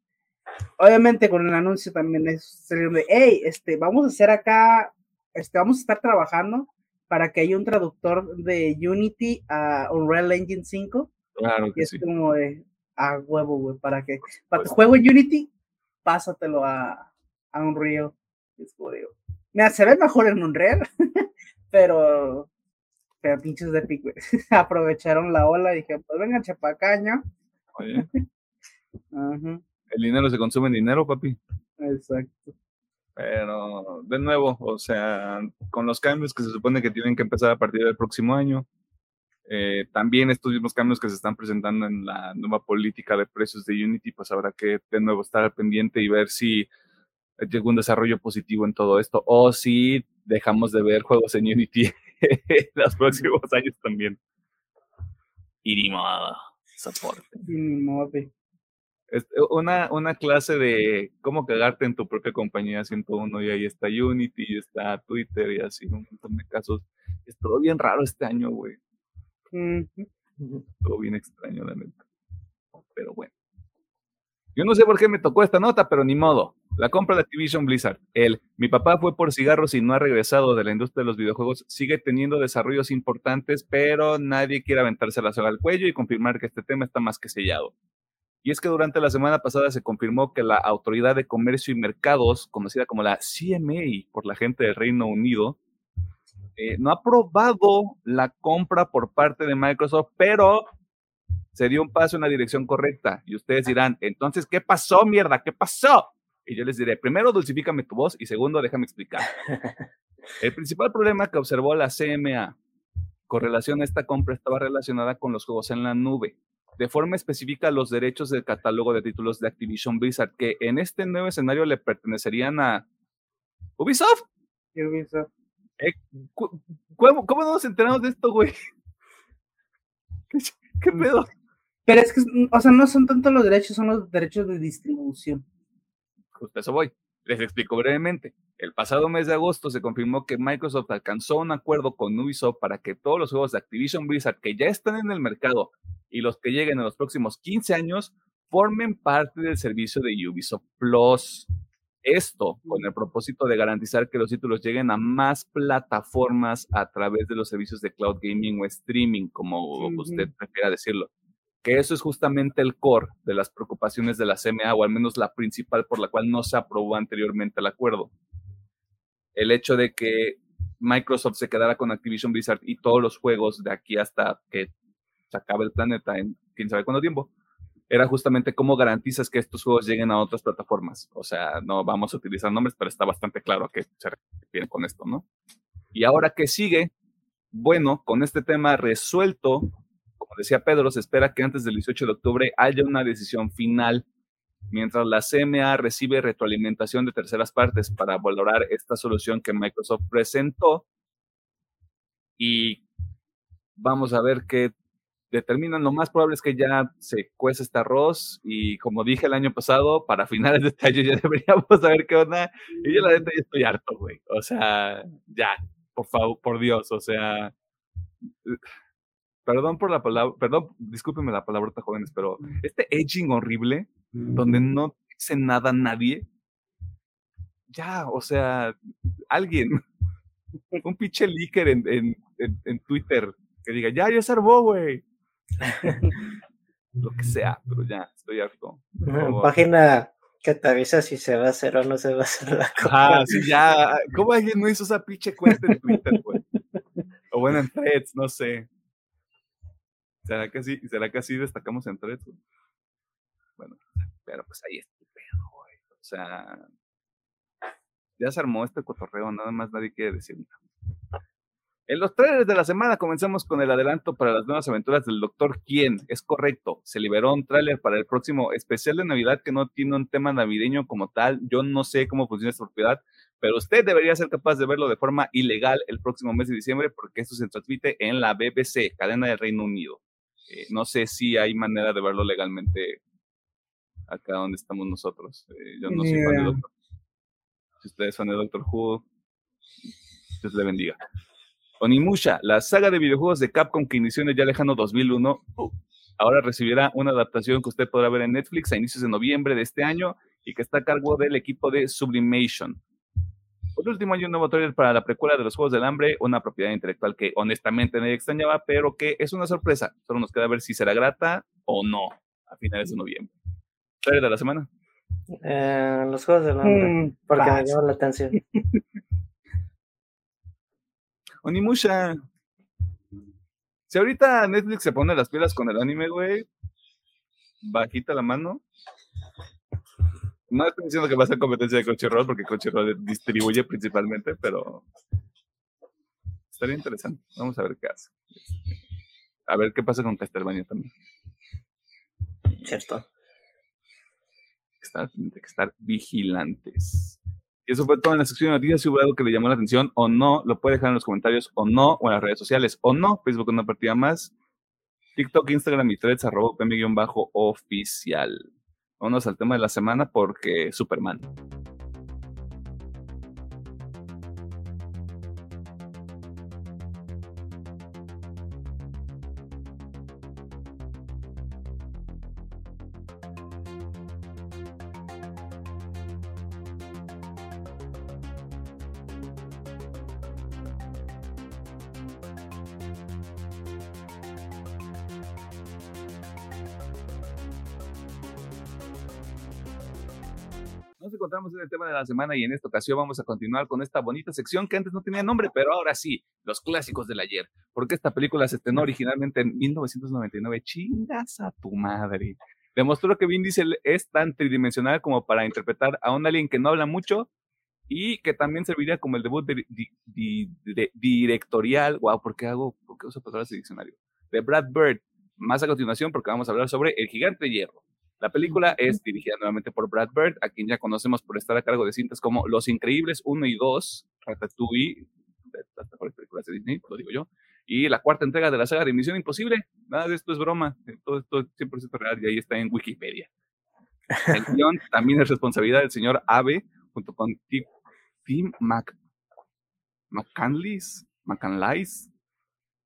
Obviamente con el anuncio también es salir de, hey, este, vamos a hacer acá, este, vamos a estar trabajando para que haya un traductor de Unity a Unreal Engine 5. Claro que y es como de a huevo, güey, para que para tu juego en Unity, pásatelo a, a Unreal. Es como digo. Mira, se ve mejor en Unreal, pero pero pinches de güey. Aprovecharon la ola y dije, pues venga, chapacaño. Oye. El dinero se consume en dinero, papi. Exacto. Pero, de nuevo, o sea, con los cambios que se supone que tienen que empezar a partir del próximo año, eh, también estos mismos cambios que se están presentando en la nueva política de precios de Unity, pues habrá que de nuevo estar al pendiente y ver si hay algún desarrollo positivo en todo esto, o si dejamos de ver juegos en Unity en los próximos años también. Y ni modo, soporte. Una, una clase de cómo cagarte en tu propia compañía 101 y ahí está Unity y está Twitter y así un montón de casos. Es todo bien raro este año, güey. Todo bien extraño, la neta. Pero bueno. Yo no sé por qué me tocó esta nota, pero ni modo. La compra de Activision Blizzard. El mi papá fue por cigarros y no ha regresado de la industria de los videojuegos. Sigue teniendo desarrollos importantes, pero nadie quiere aventarse la soga al cuello y confirmar que este tema está más que sellado. Y es que durante la semana pasada se confirmó que la Autoridad de Comercio y Mercados, conocida como la CMA por la gente del Reino Unido, eh, no ha aprobado la compra por parte de Microsoft, pero se dio un paso en la dirección correcta. Y ustedes dirán, entonces, ¿qué pasó, mierda? ¿Qué pasó? Y yo les diré, primero, dulcifícame tu voz y segundo, déjame explicar. El principal problema que observó la CMA con relación a esta compra estaba relacionada con los juegos en la nube de forma específica los derechos del catálogo de títulos de Activision Blizzard, que en este nuevo escenario le pertenecerían a Ubisoft. Ubisoft. Eh, ¿cómo, ¿Cómo no nos enteramos de esto, güey? ¿Qué, pedo? Pero es que, o sea, no son tanto los derechos, son los derechos de distribución. Justo eso voy. Les explico brevemente. El pasado mes de agosto se confirmó que Microsoft alcanzó un acuerdo con Ubisoft para que todos los juegos de Activision Blizzard que ya están en el mercado y los que lleguen en los próximos 15 años formen parte del servicio de Ubisoft Plus. Esto con el propósito de garantizar que los títulos lleguen a más plataformas a través de los servicios de cloud gaming o streaming, como usted prefiera decirlo. Que eso es justamente el core de las preocupaciones de la CMA, o al menos la principal por la cual no se aprobó anteriormente el acuerdo. El hecho de que Microsoft se quedara con Activision Blizzard y todos los juegos de aquí hasta que se acabe el planeta en quién sabe cuánto tiempo, era justamente cómo garantizas que estos juegos lleguen a otras plataformas. O sea, no vamos a utilizar nombres, pero está bastante claro a qué se refieren con esto, ¿no? Y ahora que sigue, bueno, con este tema resuelto, como decía Pedro, se espera que antes del 18 de octubre haya una decisión final, mientras la CMA recibe retroalimentación de terceras partes para valorar esta solución que Microsoft presentó. Y vamos a ver qué determinan, lo más probable es que ya se cuece este arroz y como dije el año pasado, para finales de este año ya deberíamos saber qué onda. Y yo la neta ya estoy harto, güey. O sea, ya, por favor, por Dios, o sea, perdón por la palabra, perdón, discúlpenme la palabrota jóvenes, pero este edging horrible, donde no dice nada nadie, ya, o sea, alguien, un pinche leaker en, en, en, Twitter que diga, ya, ya se armó, güey. lo que sea, pero ya, estoy harto. Página que te avisa si se va a hacer o no se va a hacer la cosa. Ah, sí, ya. ¿Cómo alguien no hizo esa pinche cuenta en Twitter, güey? O bueno, en threads, no sé. ¿Será que sí? ¿Será que así destacamos en threads? Bueno, pero pues ahí está el pedo, güey. O sea, ya se armó este cotorreo, nada más nadie quiere decir nada. En los trailers de la semana comenzamos con el adelanto para las nuevas aventuras del Doctor Quién. Es correcto, se liberó un tráiler para el próximo especial de Navidad que no tiene un tema navideño como tal. Yo no sé cómo funciona esta propiedad, pero usted debería ser capaz de verlo de forma ilegal el próximo mes de diciembre porque esto se transmite en la BBC, cadena del Reino Unido. Eh, no sé si hay manera de verlo legalmente acá donde estamos nosotros. Eh, yo no soy fan de Doctor. Si ustedes son de Doctor Who, Dios le bendiga. Onimusha, la saga de videojuegos de Capcom que inició en el ya lejano 2001, ahora recibirá una adaptación que usted podrá ver en Netflix a inicios de noviembre de este año y que está a cargo del equipo de Sublimation. Por último, hay un nuevo trailer para la precuela de los Juegos del Hambre, una propiedad intelectual que honestamente nadie extrañaba, pero que es una sorpresa. Solo nos queda ver si será grata o no a finales de noviembre. ¿Trailer de la semana? Eh, los Juegos del Hambre, mm, porque me llama la atención. Onimusha. Si ahorita Netflix se pone las pilas con el anime, güey, bajita la mano. No estoy diciendo que va a ser competencia de Crunchyroll, porque Crunchyroll distribuye principalmente, pero estaría interesante. Vamos a ver qué hace. A ver qué pasa con Castlevania también. Cierto. Hay que estar vigilantes. Y eso fue todo en la sección de noticias. Si hubo algo que le llamó la atención o no, lo puede dejar en los comentarios o no, o en las redes sociales o no. Facebook una partida más. TikTok, Instagram y threads arroba bajo oficial Vámonos al tema de la semana porque Superman. Encontramos en el tema de la semana y en esta ocasión vamos a continuar con esta bonita sección que antes no tenía nombre, pero ahora sí, los clásicos del ayer. Porque esta película se estrenó originalmente en 1999. Chingas a tu madre. Demostró que Vin Diesel es tan tridimensional como para interpretar a un alien que no habla mucho y que también serviría como el debut de, directorial. Wow, ¿por qué hago, por qué uso palabras de diccionario? De Brad Bird. Más a continuación, porque vamos a hablar sobre El Gigante de Hierro. La película es dirigida nuevamente por Brad Bird, a quien ya conocemos por estar a cargo de cintas como Los Increíbles 1 y 2, Ratatouille, las mejores películas de Disney, lo digo yo, y la cuarta entrega de la saga de Misión Imposible. Nada de esto es broma, todo esto es 100% real y ahí está en Wikipedia. El guion también es responsabilidad del señor Abe, junto con Tim Mac.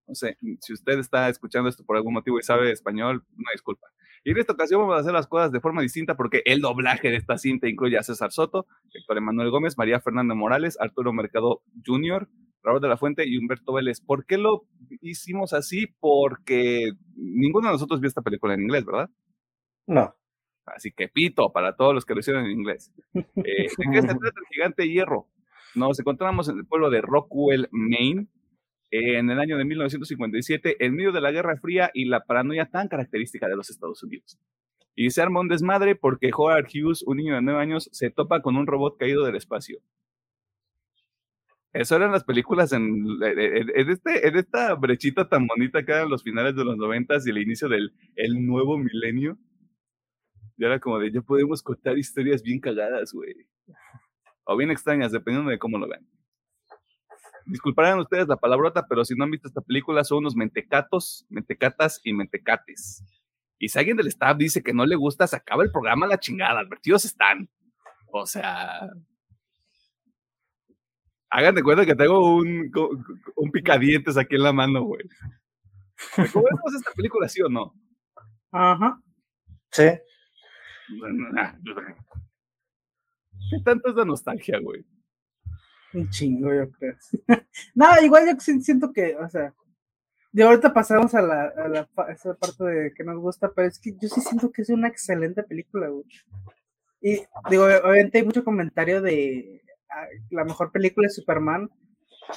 No sé, si usted está escuchando esto por algún motivo y sabe español, una disculpa. Y en esta ocasión vamos a hacer las cosas de forma distinta porque el doblaje de esta cinta incluye a César Soto, Héctor Emanuel Gómez, María Fernanda Morales, Arturo Mercado Jr., Raúl de la Fuente y Humberto Vélez. ¿Por qué lo hicimos así? Porque ninguno de nosotros vio esta película en inglés, ¿verdad? No. Así que pito para todos los que lo hicieron en inglés. Eh, ¿De qué se trata el gigante hierro? Nos encontramos en el pueblo de Rockwell, Maine, en el año de 1957 en medio de la Guerra Fría y la paranoia tan característica de los Estados Unidos. Y se arma un desmadre porque Howard Hughes, un niño de 9 años, se topa con un robot caído del espacio. Eso eran las películas en, este, en esta brechita tan bonita que eran los finales de los noventas y el inicio del el nuevo milenio. Y era como de, ya podemos contar historias bien cagadas, güey. O bien extrañas, dependiendo de cómo lo vean disculparán ustedes la palabrota, pero si no han visto esta película, son unos mentecatos, mentecatas y mentecates. Y si alguien del staff dice que no le gusta, se acaba el programa a la chingada, advertidos están. O sea, hagan de cuenta que tengo un, un picadientes aquí en la mano, güey. ¿Cómo vemos esta película, sí o no? Ajá. Sí. ¿Qué tanto es la nostalgia, güey? Un chingo, yo creo. no, igual yo siento que, o sea, de ahorita pasamos a la, a la esa parte de que nos gusta, pero es que yo sí siento que es una excelente película. Y digo, obviamente hay mucho comentario de la mejor película de Superman,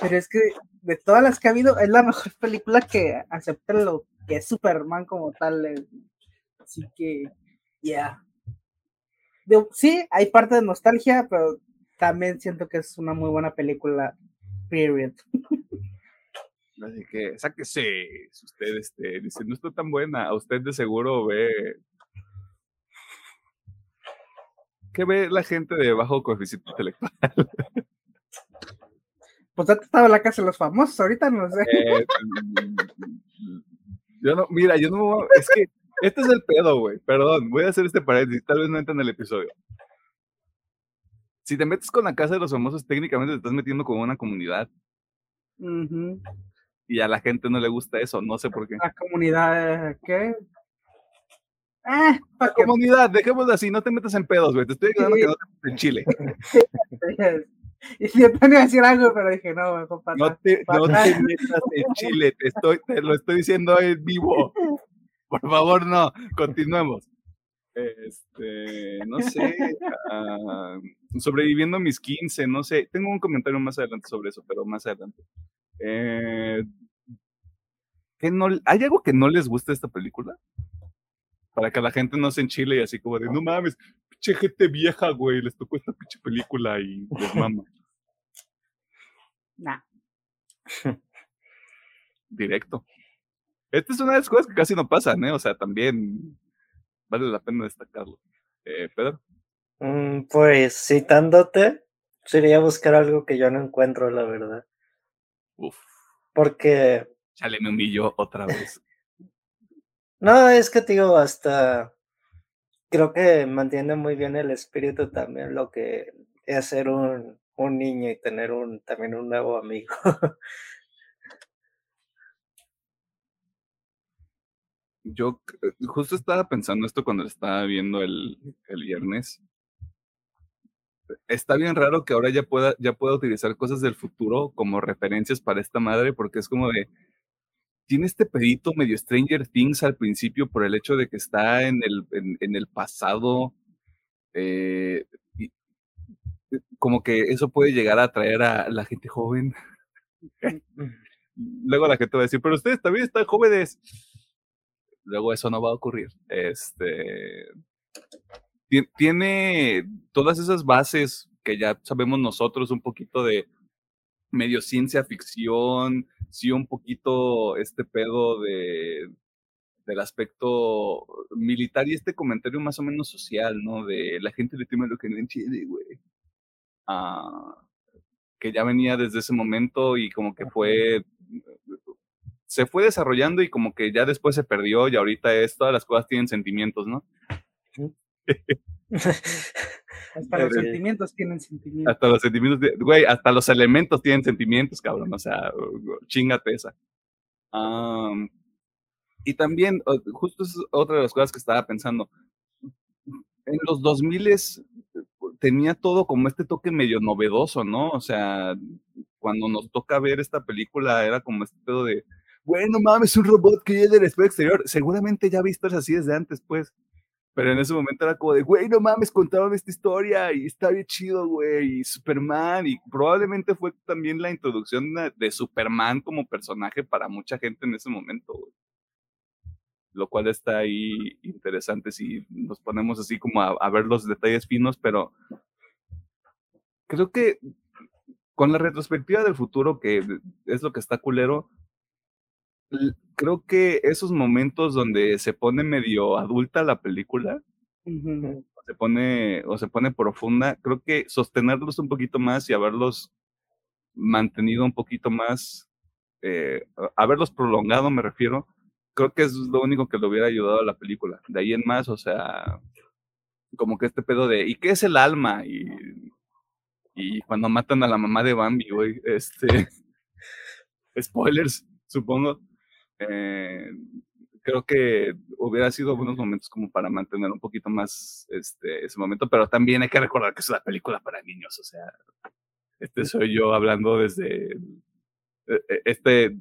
pero es que de todas las que ha habido, es la mejor película que acepta lo que es Superman como tal. Eh. Así que, ya. Sí, hay parte de nostalgia, pero también siento que es una muy buena película, period. Así que sáquese, si usted este, dice, no está tan buena, a usted de seguro ve... ¿Qué ve la gente de bajo coeficiente intelectual? Pues antes estaba la casa de los famosos, ahorita no sé. Eh, yo no, mira, yo no, es que este es el pedo, güey, perdón, voy a hacer este paréntesis, tal vez no entra en el episodio si te metes con la casa de los famosos, técnicamente te estás metiendo con una comunidad. Y a la gente no le gusta eso, no sé por qué. ¿La comunidad qué? Eh, la comunidad, dejémoslo así, no te metas en pedos, güey. Te estoy diciendo que no te metas en Chile. y si yo tenía que decir algo, pero dije, no, güey, No te, no te metas en Chile, te, estoy, te lo estoy diciendo en vivo. Por favor, no, continuemos. Este, no sé, uh, sobreviviendo a mis 15, no sé. Tengo un comentario más adelante sobre eso, pero más adelante. Eh, no, ¿Hay algo que no les gusta de esta película? Para que la gente no se enchile y así como de, no mames, pinche gente vieja, güey, les tocó esta pinche película y les mama. Nah. Directo. Esta es una de las cosas que casi no pasan, ¿eh? O sea, también vale la pena destacarlo. Eh, Pedro. Mm, pues citándote, sería buscar algo que yo no encuentro, la verdad. Uf. Porque. Chale, me humilló otra vez. no, es que, digo, hasta. creo que mantiene muy bien el espíritu también lo que es ser un, un niño y tener un también un nuevo amigo. Yo eh, justo estaba pensando esto cuando estaba viendo el, el viernes. Está bien raro que ahora ya pueda, ya pueda utilizar cosas del futuro como referencias para esta madre, porque es como de, tiene este pedito medio Stranger Things al principio por el hecho de que está en el, en, el pasado. Eh, como que eso puede llegar a atraer a la gente joven. Luego la gente va a decir, pero ustedes también están jóvenes luego eso no va a ocurrir. Este tiene todas esas bases que ya sabemos nosotros, un poquito de medio ciencia ficción, sí, un poquito este pedo de del aspecto militar y este comentario más o menos social, ¿no? De la gente le teme lo que no entiende, güey. Ah, que ya venía desde ese momento y como que fue se fue desarrollando y como que ya después se perdió y ahorita es, todas las cosas tienen sentimientos, ¿no? hasta los sentimientos tienen sentimientos. Hasta los sentimientos, güey, hasta los elementos tienen sentimientos, cabrón, o sea, chingate esa. y también, justo es otra de las cosas que estaba pensando. En los 2000 tenía todo como este toque medio novedoso, ¿no? O sea, cuando nos toca ver esta película era como este pedo de, bueno, mames, un robot que viene del espacio exterior. Seguramente ya vistas así desde antes, pues. Pero en ese momento era como de, güey, no mames, contaron esta historia y está bien chido, güey, y Superman, y probablemente fue también la introducción de, Superman como personaje para mucha gente en ese momento. Lo cual está ahí interesante si nos ponemos así como a ver los detalles finos, pero creo que con la retrospectiva del futuro, que es lo que está culero, creo que esos momentos donde se pone medio adulta la película, se pone, o se pone profunda, creo que sostenerlos un poquito más y haberlos mantenido un poquito más, eh, haberlos prolongado, me refiero, creo que es lo único que le hubiera ayudado a la película. De ahí en más, o sea, como que este pedo de, ¿y qué es el alma? Y, y cuando matan a la mamá de Bambi, güey, este, spoilers, supongo. Eh, creo que hubiera sido buenos momentos como para mantener un poquito más este, ese momento, pero también hay que recordar que es una película para niños, o sea, este soy yo hablando desde e, e, este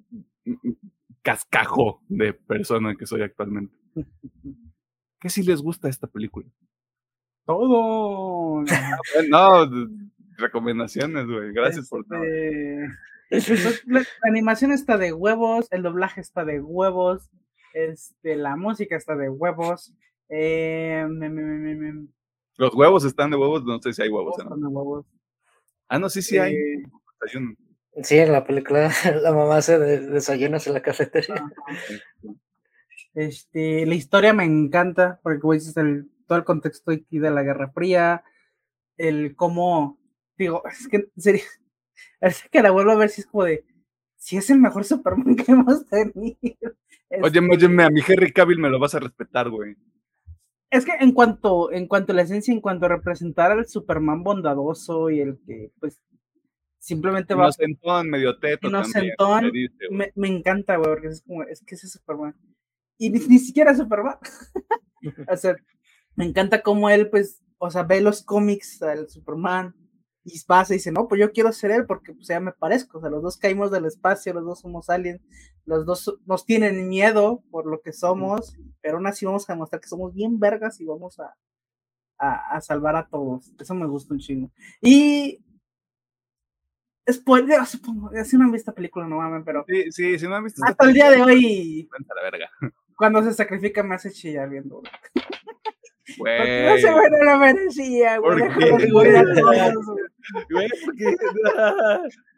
cascajo de persona que soy actualmente. ¿Qué si les gusta esta película? Todo. no, recomendaciones, güey. Gracias por todo. Este, la, animación está de huevos, el doblaje está de huevos, este, la música está de huevos. Eh, Los huevos están de huevos, no sé si hay huevos. ¿no? Ah, no, sí, sí hay. Eh, sí, en la película la mamá se desayuna en la cafetería. Este, la historia me encanta, porque como dices, el, todo el contexto aquí de la Guerra Fría, el cómo, digo, es que sería, es que la vuelvo a ver si es como de, si es el mejor Superman que hemos tenido. Oye, este óyeme, a mi Henry Cavill me lo vas a respetar, güey. Es que en cuanto, en cuanto a la esencia, en cuanto a representar al Superman bondadoso y el que, pues, simplemente va. Inocentón, medio teto. Inocentón, me, me, encanta, güey, porque es como, es que ese Superman. Y ni, ni siquiera Superman. o sea, me encanta cómo él, pues, o sea, ve los cómics al Superman, y pasa y dice, no, pues yo quiero ser él porque pues ya me parezco, o sea, los dos caímos del espacio, los dos somos aliens, los dos nos tienen miedo por lo que somos, pero aún así vamos a demostrar que somos bien vergas y vamos a, a, salvar a todos. Eso me gusta un chingo. Y spoiler, supongo, si no han visto esta película, no mames, pero. Sí, sí, si no han visto Hasta el día de hoy. La verga. Cuando se sacrifica me hace chillar viendo. No se bueno lo merecía, güey. Porque.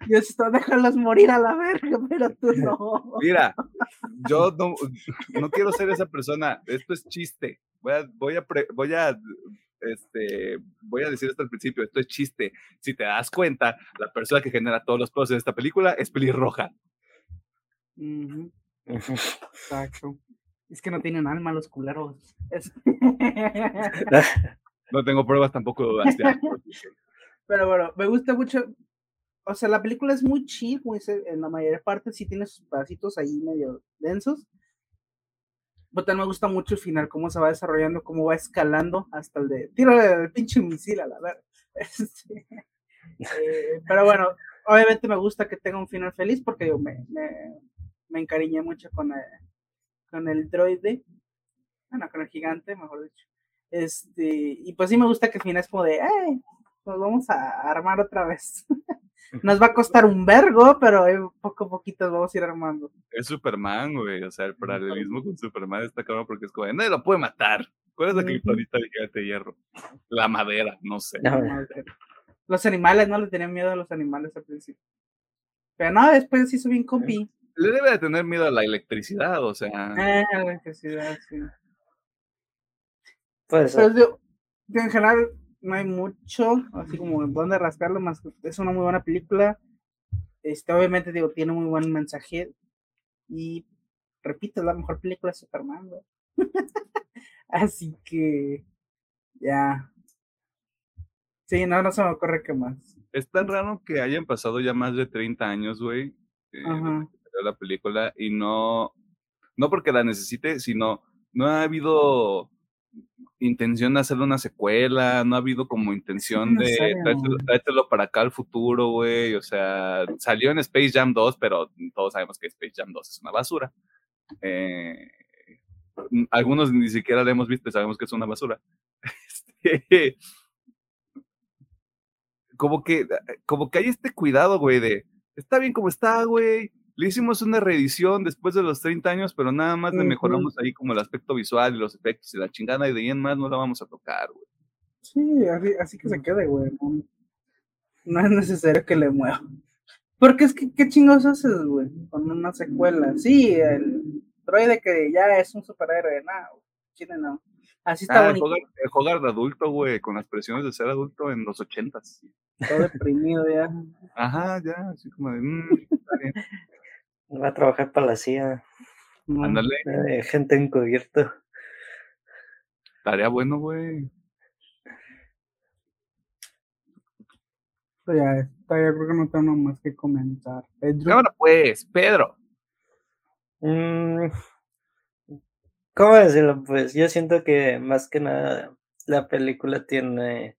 Diosito, déjalos morir a la verga, pero tú no. Mira, yo no, no quiero ser esa persona. Esto es chiste. Voy a, voy a, voy a este, voy a decir esto al principio, esto es chiste. Si te das cuenta, la persona que genera todos los cosas de esta película es pelirroja. Exacto. Es que no tienen alma los culeros. no tengo pruebas tampoco. Pero bueno, me gusta mucho. O sea, la película es muy chill, en la mayor parte sí tiene sus pedacitos ahí medio densos. Pero también me gusta mucho el final, cómo se va desarrollando, cómo va escalando hasta el de tiro el pinche misil a la verdad. Este, eh, pero bueno, obviamente me gusta que tenga un final feliz porque yo me, me, encariñé mucho con el, con el droide, bueno, con el gigante, mejor dicho. Este, y pues sí me gusta que el final es como de, eh, nos vamos a armar otra vez. Nos va a costar un vergo, pero poco a poquito vamos a ir armando. Es Superman, güey. O sea, el paralelismo con Superman está cabrón porque es como, nadie lo puede matar. ¿Cuál es la criptonita de gigante de hierro? La madera, no sé. Los animales, no le tenían miedo a los animales al principio. Pero no, después sí hizo bien compi. Le debe de tener miedo a la electricidad, o sea. Eh, la electricidad, sí. Pues, en general, no hay mucho, así como donde rascarlo, más es una muy buena película. Este, obviamente, digo, tiene muy buen mensaje. Y repito, es la mejor película de Superman, Así que, ya. Sí, no, no se me ocurre qué más. Es tan raro que hayan pasado ya más de 30 años, güey, eh, la película y no, no porque la necesite, sino no ha habido intención de hacerle una secuela, no ha habido como intención de tráetelo, para acá al futuro, güey. O sea, salió en Space Jam 2, pero todos sabemos que Space Jam 2 es una basura. Eh, algunos ni siquiera la hemos visto y sabemos que es una basura. Este, como que, como que hay este cuidado, güey, de está bien como está, güey, le hicimos una reedición después de los 30 años, pero nada más le mejoramos ahí como el aspecto visual y los efectos y la chingada y de ahí en más no la vamos a tocar, güey. Sí, así, que se quede, güey. No, es necesario que le mueva. Porque es que, ¿qué chingos haces, güey? Con una secuela. Sí, el droide que ya es un superhéroe, nada, chile no. Así está ah, bonito. El jugar, de adulto, güey, con las presiones de ser adulto en los ochentas. Todo deprimido ya. Ajá, ya, así como de, mmm, está bien. Va a trabajar para la CIA. Ándale. Eh, gente encubierto. Estaría bueno, güey. Pues ya, está, yo creo que no tengo más que comentar. Pedro. pues, Pedro. Mm, ¿Cómo decirlo? Pues yo siento que más que nada la película tiene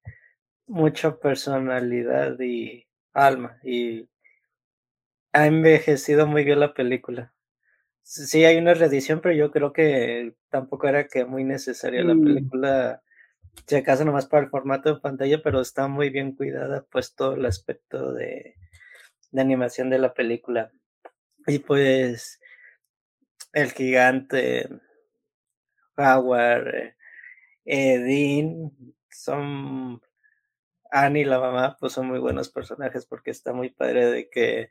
mucha personalidad y alma y ha envejecido muy bien la película. Sí, hay una reedición, pero yo creo que tampoco era que muy necesaria la mm. película, si acaso nomás para el formato de pantalla, pero está muy bien cuidada, pues todo el aspecto de, de animación de la película. Y pues el gigante, Howard, Edin, son Annie y la mamá, pues son muy buenos personajes porque está muy padre de que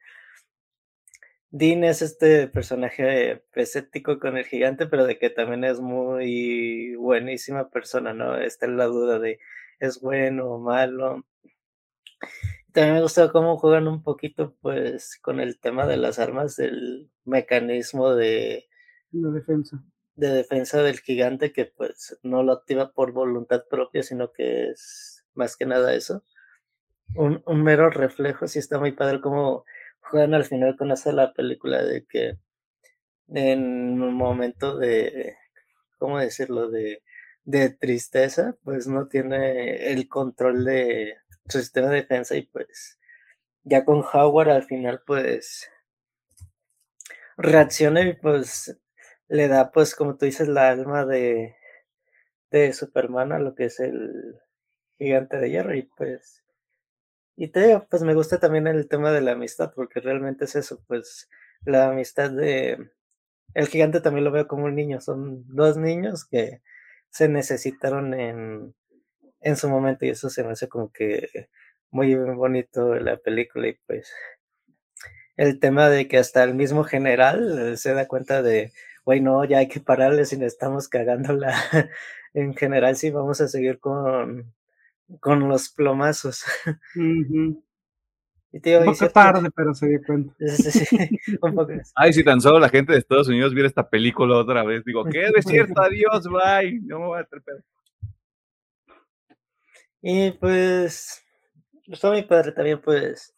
Dean es este personaje escéptico con el gigante, pero de que también es muy buenísima persona, ¿no? Está en la duda de es bueno o malo. También me gusta cómo juegan un poquito, pues, con el tema de las armas, del mecanismo de... defensa. De defensa del gigante, que pues no lo activa por voluntad propia, sino que es más que nada eso. Un, un mero reflejo, sí está muy padre como juegan al final con esa la película de que en un momento de, ¿cómo decirlo?, de, de tristeza, pues no tiene el control de su sistema de defensa y pues ya con Howard al final pues reacciona y pues le da pues como tú dices la alma de, de Superman a lo que es el gigante de hierro y pues y te digo, pues me gusta también el tema de la amistad, porque realmente es eso, pues la amistad de... El gigante también lo veo como un niño, son dos niños que se necesitaron en, en su momento y eso se me hace como que muy bonito la película y pues el tema de que hasta el mismo general se da cuenta de, güey, no, ya hay que pararles y le estamos cagándola. en general sí vamos a seguir con, con los plomazos. un poco tarde, pero se dio cuenta. Ay, si tan solo la gente de Estados Unidos viera esta película otra vez, digo, ¿qué es cierto? Adiós, bye. No me voy a atrever. Y pues, fue mi padre también, pues,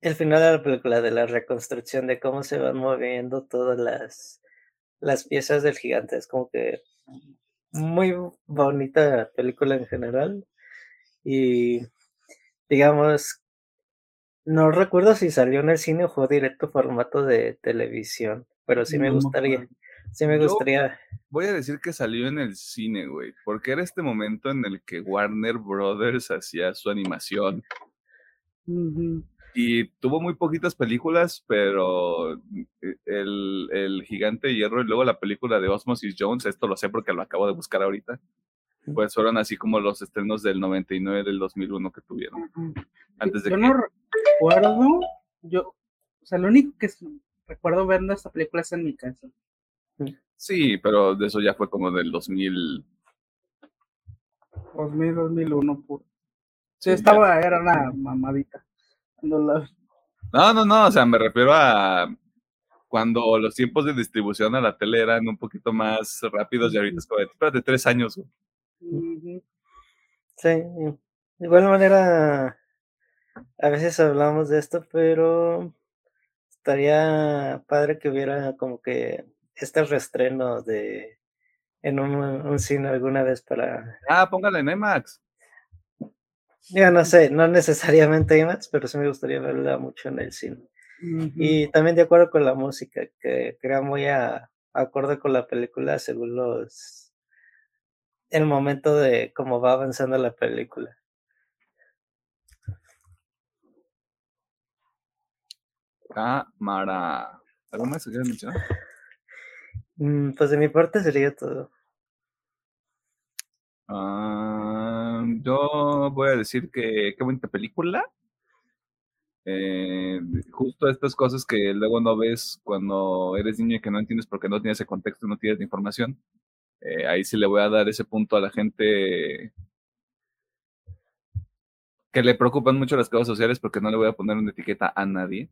el final de la película, de la reconstrucción, de cómo se van moviendo todas las, las piezas del gigante, es como que muy bonita película en general. Y digamos, no recuerdo si salió en el cine o fue directo formato de televisión, pero sí me gustaría. Sí me gustaría. voy a decir que salió en el cine, güey, porque era este momento en el que Warner Brothers hacía su animación. Y tuvo muy poquitas películas, pero eh, el, el, Gigante de Hierro y luego la película de Osmosis Jones, esto lo sé porque lo acabo de buscar ahorita, pues fueron así como los estrenos del 99, del 2001 que tuvieron. Antes de yo no recuerdo, yo, o sea, lo único que recuerdo viendo esta película es en mi casa. Sí, pero de eso ya fue como del 2000. 2000, 2001, puro. Sí, estaba, era una mamadita. No, no, no, o sea, me refiero a cuando los tiempos de distribución a la tele eran un poquito más rápidos y ahorita es como de, espérate, tres años. Sí, de igual manera, a veces hablamos de esto, pero estaría padre que hubiera como que este reestreno de en un, cine alguna vez para. Ah, póngale en IMAX. Ya no sé, no necesariamente IMAX, pero sí me gustaría verla mucho en el cine. Y también de acuerdo con la música, que crea muy a, acorde con la película según los el momento de cómo va avanzando la película. Cámara. ¿Algo más que quieras mencionar? Mm, pues de mi parte sería todo. Ah, yo voy a decir que qué bonita película. Eh, justo estas cosas que luego no ves cuando eres niño y que no entiendes porque no tienes ese contexto, no tienes la información. Eh, ahí sí le voy a dar ese punto a la gente que le preocupan mucho las causas sociales porque no le voy a poner una etiqueta a nadie.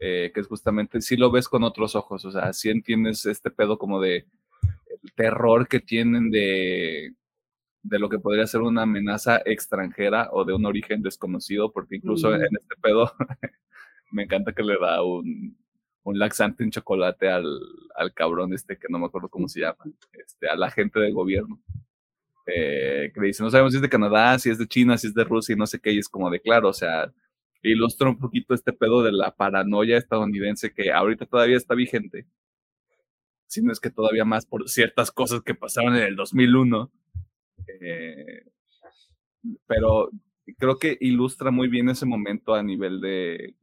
Eh, que es justamente, si lo ves con otros ojos, o sea, si entiendes este pedo como de terror que tienen de, de lo que podría ser una amenaza extranjera o de un origen desconocido, porque incluso en este pedo me encanta que le da un, un laxante en chocolate al, al, cabrón este que no me acuerdo cómo se llama, este, a la gente del gobierno. Eh, que le dice, no sabemos si es de Canadá, si es de China, si es de Rusia y no sé qué, y es como de claro, o sea, ilustra un poquito este pedo de la paranoia estadounidense que ahorita todavía está vigente, si no es que todavía más por ciertas cosas que pasaron en el 2001. Eh, pero creo que ilustra muy bien ese momento a nivel de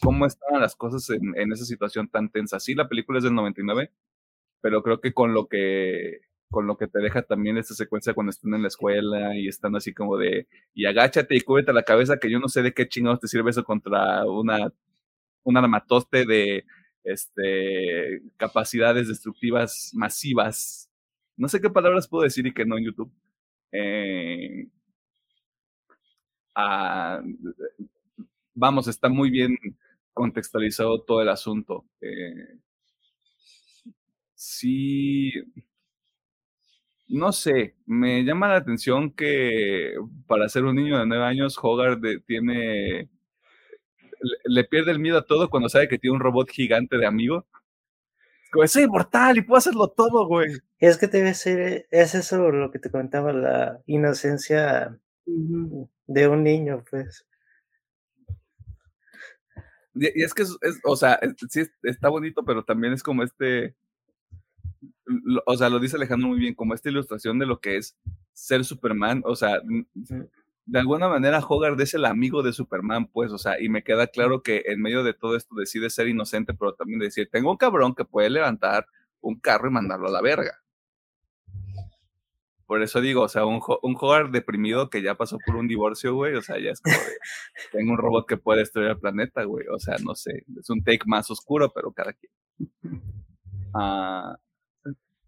cómo estaban las cosas en, en esa situación tan tensa. Sí, la película es del 99, pero creo que con lo que con lo que te deja también esta secuencia cuando están en la escuela y están así como de, y agáchate y cúbrete la cabeza, que yo no sé de qué chingados te sirve eso contra una, un armatoste de este, capacidades destructivas masivas. No sé qué palabras puedo decir y que no en YouTube. Eh, ah, vamos, está muy bien contextualizado todo el asunto. Eh, sí, no sé, me llama la atención que para ser un niño de nueve años, Hogarth tiene. Le, pierde el miedo a todo cuando sabe que tiene un robot gigante de amigo. Como, soy inmortal y puedo hacerlo todo, güey. Es que debe ser, es eso lo que te contaba, la inocencia de un niño, pues. Y, es que, es, o sea, sí está bonito, pero también es como este o sea, lo dice Alejandro muy bien, como esta ilustración de lo que es ser Superman, o sea, de alguna manera Hogarth es el amigo de Superman, pues, o sea, y me queda claro que en medio de todo esto decide ser inocente, pero también decir, tengo un cabrón que puede levantar un carro y mandarlo a la verga. Por eso digo, o sea, un, un Hogarth deprimido que ya pasó por un divorcio, güey, o sea, ya es como de, tengo un robot que puede destruir el planeta, güey, o sea, no sé, es un take más oscuro, pero cada quien. Ah,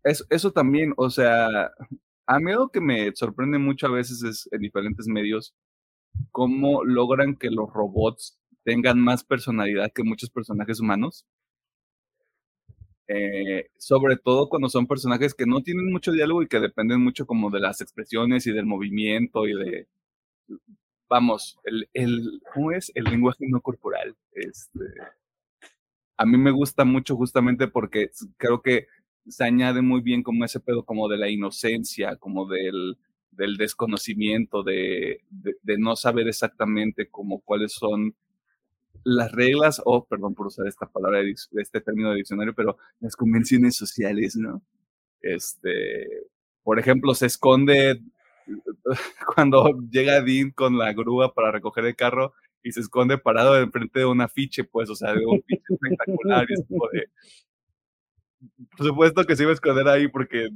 eso, eso también, o sea, a mí algo que me sorprende mucho a veces es en diferentes medios, cómo logran que los robots tengan más personalidad que muchos personajes humanos. Eh, sobre todo cuando son personajes que no tienen mucho diálogo y que dependen mucho como de las expresiones y del movimiento y de, vamos, el, ¿cómo es? El lenguaje no corporal. Este, a mí me gusta mucho justamente porque creo que se añade muy bien como ese pedo como de la inocencia, como del, del desconocimiento, de, de, no saber exactamente como cuáles son las reglas, o oh, perdón por usar esta palabra, de este término de diccionario, pero las convenciones sociales, ¿no? Este, por ejemplo, se esconde cuando llega Dean con la grúa para recoger el carro y se esconde parado enfrente de un afiche, pues, o sea, de un afiche espectacular. Y es como de, por supuesto que se iba a esconder ahí porque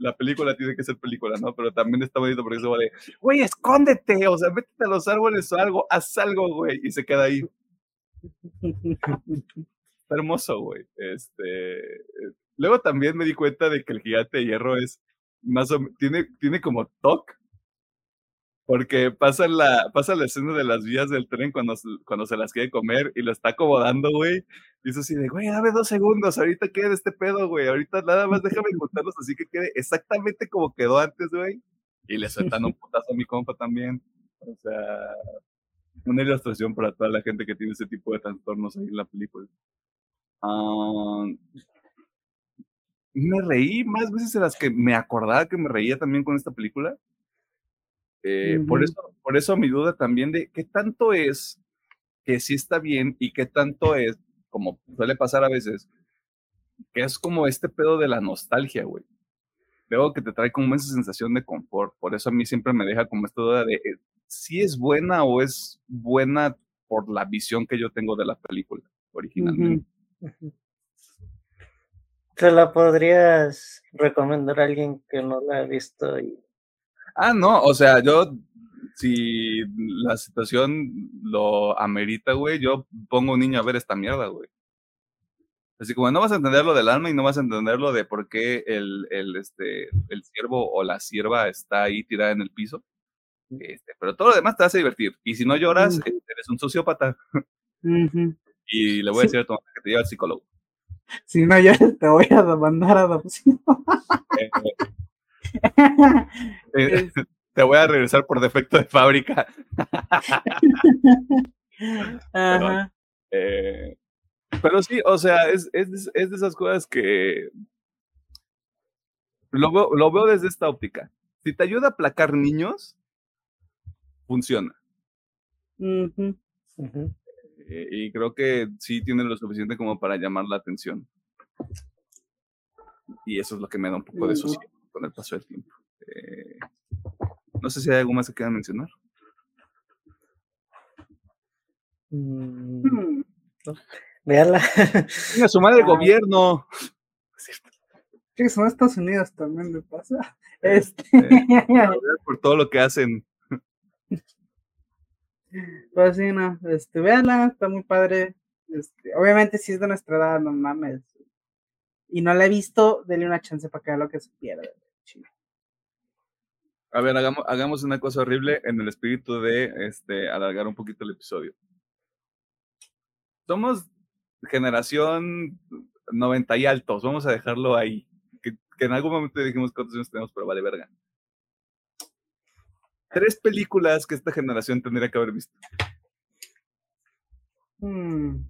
la película tiene que ser película, ¿no? Pero también está bonito porque se va de, güey, escóndete, o sea, métete a los árboles o algo, haz algo, güey, y se queda ahí. Está hermoso, güey. Este, luego también me di cuenta de que el gigante de hierro es más o tiene, tiene como TOC, porque pasa la, pasa la escena de las vías del tren cuando, cuando se las quiere comer y lo está acomodando, güey. Y eso así de, güey, dame dos segundos, ahorita queda este pedo, güey. Ahorita nada más déjame contarlos así que quede exactamente como quedó antes, güey. Y le sueltan un putazo a mi compa también. O sea, una ilustración para toda la gente que tiene ese tipo de trastornos ahí en la película. Ah, me reí más veces de las que me acordaba que me reía también con esta película. Eh, por, eso, por eso mi duda también de qué tanto es que sí está bien y qué tanto es, como suele pasar a veces, que es como este pedo de la nostalgia, güey. Veo que te trae como esa sensación de confort. Por eso a mí siempre me deja como esta duda de eh, si es buena o es buena por la visión que yo tengo de la película originalmente. ¿Te la podrías recomendar a alguien que no la ha visto y Ah, no, o sea, yo, si la situación lo amerita, güey, yo pongo un niño a ver esta mierda, güey. Así como no vas a entender lo del alma y no vas a entender lo de por qué el, el, este, el siervo o la sierva está ahí tirada en el piso. Este, pero todo lo demás te hace divertir. Y si no lloras, eres un sociópata. Y le voy a decir a tu mamá que te lleva al psicólogo. Si no lloras, te voy a mandar a adopción. Eh, eh, te voy a regresar por defecto de fábrica. Eh, pero, sí, o sea, es, es, es, de esas cosas que lo veo, lo veo desde esta óptica. Si te ayuda a aplacar niños, funciona. Eh, y creo que sí tiene lo suficiente como para llamar la atención. Y eso es lo que me da un poco de sucio con el paso del tiempo. Eh, no sé si hay algo más que quieran mencionar. Mm, Veanla. Mira, su madre ah. gobierno. Sí, son Estados Unidos también me pasa. Este. por todo lo que hacen. Pues sí, no, este, véanla, está muy padre. Este, obviamente si es de nuestra edad, no mames y no la he visto, denle una chance para que vea lo que se pierde. A ver, hagamos, hagamos una cosa horrible en el espíritu de este, alargar un poquito el episodio. Somos generación 90 y altos, vamos a dejarlo ahí. Que, en algún momento dijimos cuántos años tenemos, pero vale verga. Tres películas que esta generación tendría que haber visto. Hmm.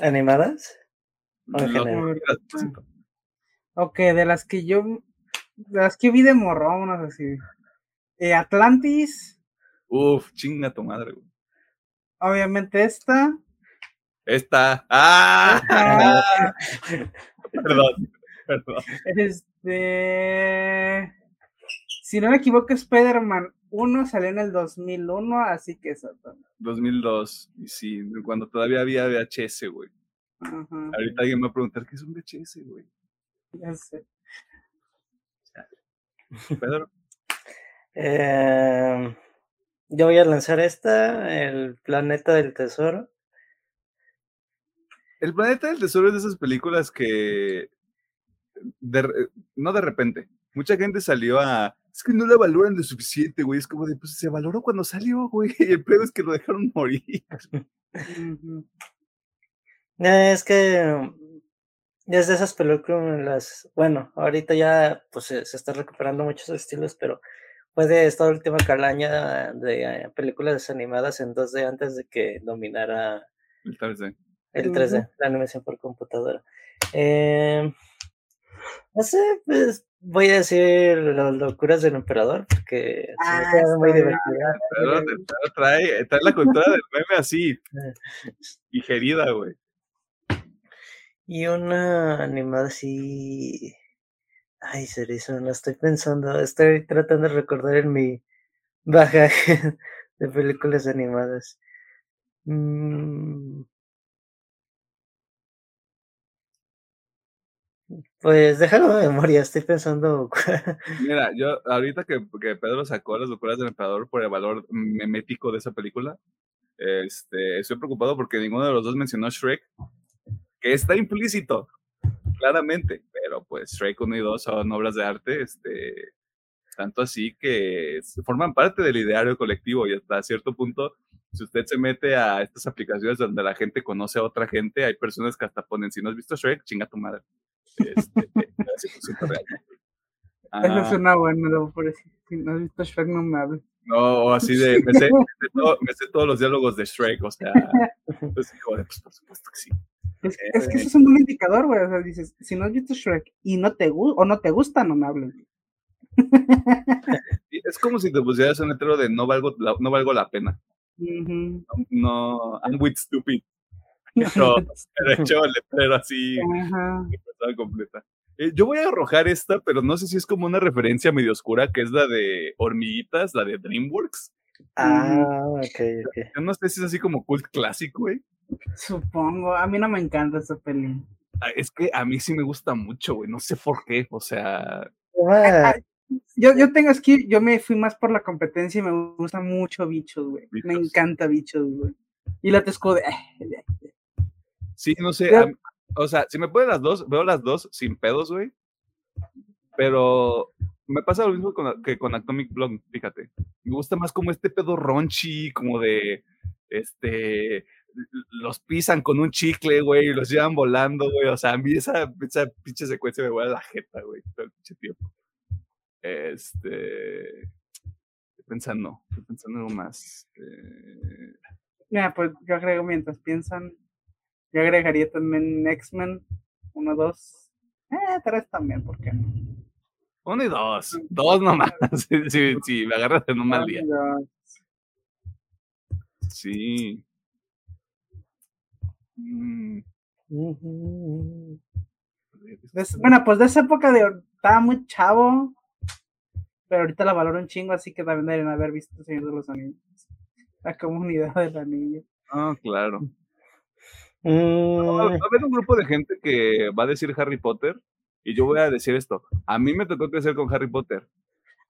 ¿Animadas? Ok, de las que yo, de las que vi de morro, vámonos así. Eh, Atlantis. Uf, chinga tu madre, güey. Obviamente esta. Esta. ¡Ah! perdón, perdón. Este. Si no me equivoco, Spider-Man 1 salió en el 2001, así que eso. 2002, y sí, cuando todavía había VHS, güey. Ahorita alguien me va a preguntar qué es un VHS, güey. Ya sé. Pedro. Eh, yo voy a lanzar esta, el planeta del tesoro. El planeta del tesoro es de esas películas que no de repente. Mucha gente salió a es que no la valoran lo suficiente, güey. Es como de, pues se valoró cuando salió, güey. Y el pedo es que lo dejaron morir. Es que desde esas películas, bueno, ahorita ya pues se, está recuperando muchos estilos, pero fue de esta última calaña de películas animadas en 2D antes de que dominara el 3D, el 3D la animación por computadora. Eh, no sé, pues voy a decir las locuras del emperador, porque ah, me muy divertido. trae, trae la cultura del meme así, digerida, güey. Y una animada así. Ay, Cerezo, no estoy pensando. Estoy tratando de recordar en mi bagaje de películas animadas. Mm. Pues déjalo de memoria, estoy pensando. Mira, yo ahorita que, que, Pedro sacó las locuras del emperador por el valor memético de esa película, este, estoy preocupado porque ninguno de los dos mencionó Shrek, que está implícito, claramente, pero pues Shrek 1 y 2 son obras de arte, este, tanto así que forman parte del ideario colectivo y hasta cierto punto si usted se mete a estas aplicaciones donde la gente conoce a otra gente, hay personas que hasta ponen, si no has visto Shrek, chinga tu madre. Este, Eso es una buena, por eso. Si no has visto Shrek, no me hables. No, así de, me sé, me, sé todos los diálogos de Shrek, o sea, pues, hijo de, pues por supuesto que sí. Es, es, que eso es un buen indicador, güey. O sea, dices, si no has visto Shrek y no te o no te gusta, no me hables. es como si te pusieras un letrero de no valgo la, no valgo la pena. no, I'm with stupid. Pero, pero hecho el letrero así, completa. Eh, yo voy a arrojar esta, pero no sé si es como una referencia medio oscura, que es la de Hormiguitas, la de DreamWorks. Ah, ok, ok. Yo no sé si es así como cult clásico, güey. Supongo, a mí no me encanta esa peli. Ah, es que a mí sí me gusta mucho, güey, no sé por qué, o sea... Yo, yo tengo que yo me fui más por la competencia y me gusta mucho bichos, güey. Me encanta bichos, güey. Y la tesco de... Sí, no sé, o sea, si me pueden las dos, veo las dos sin pedos, güey. Pero me pasa lo mismo que con Atomic Blonde, fíjate. Me gusta más como este pedo ronchi, como de, este, los pisan con un chicle, güey, y los llevan volando, güey. O sea, a mí esa, esa pinche secuencia me vuelve la jeta, güey, todo el pinche tiempo. Este. Estoy pensando, estoy pensando en algo más. Eh... Mira, pues yo agrego mientras piensan. Yo agregaría también X-Men 1, 2. Eh, 3 también, ¿por qué no? Uno y dos. Dos nomás. Sí, sí, sí, me agarras en un mal día. Sí. Mm. bueno, pues de esa época de estaba muy chavo, pero ahorita la valoro un chingo, así que también deben haber visto Señor de los Anillos. La comunidad del anillo. Ah, claro. va a haber un grupo de gente que va a decir Harry Potter y yo voy a decir esto. A mí me tocó crecer con Harry Potter.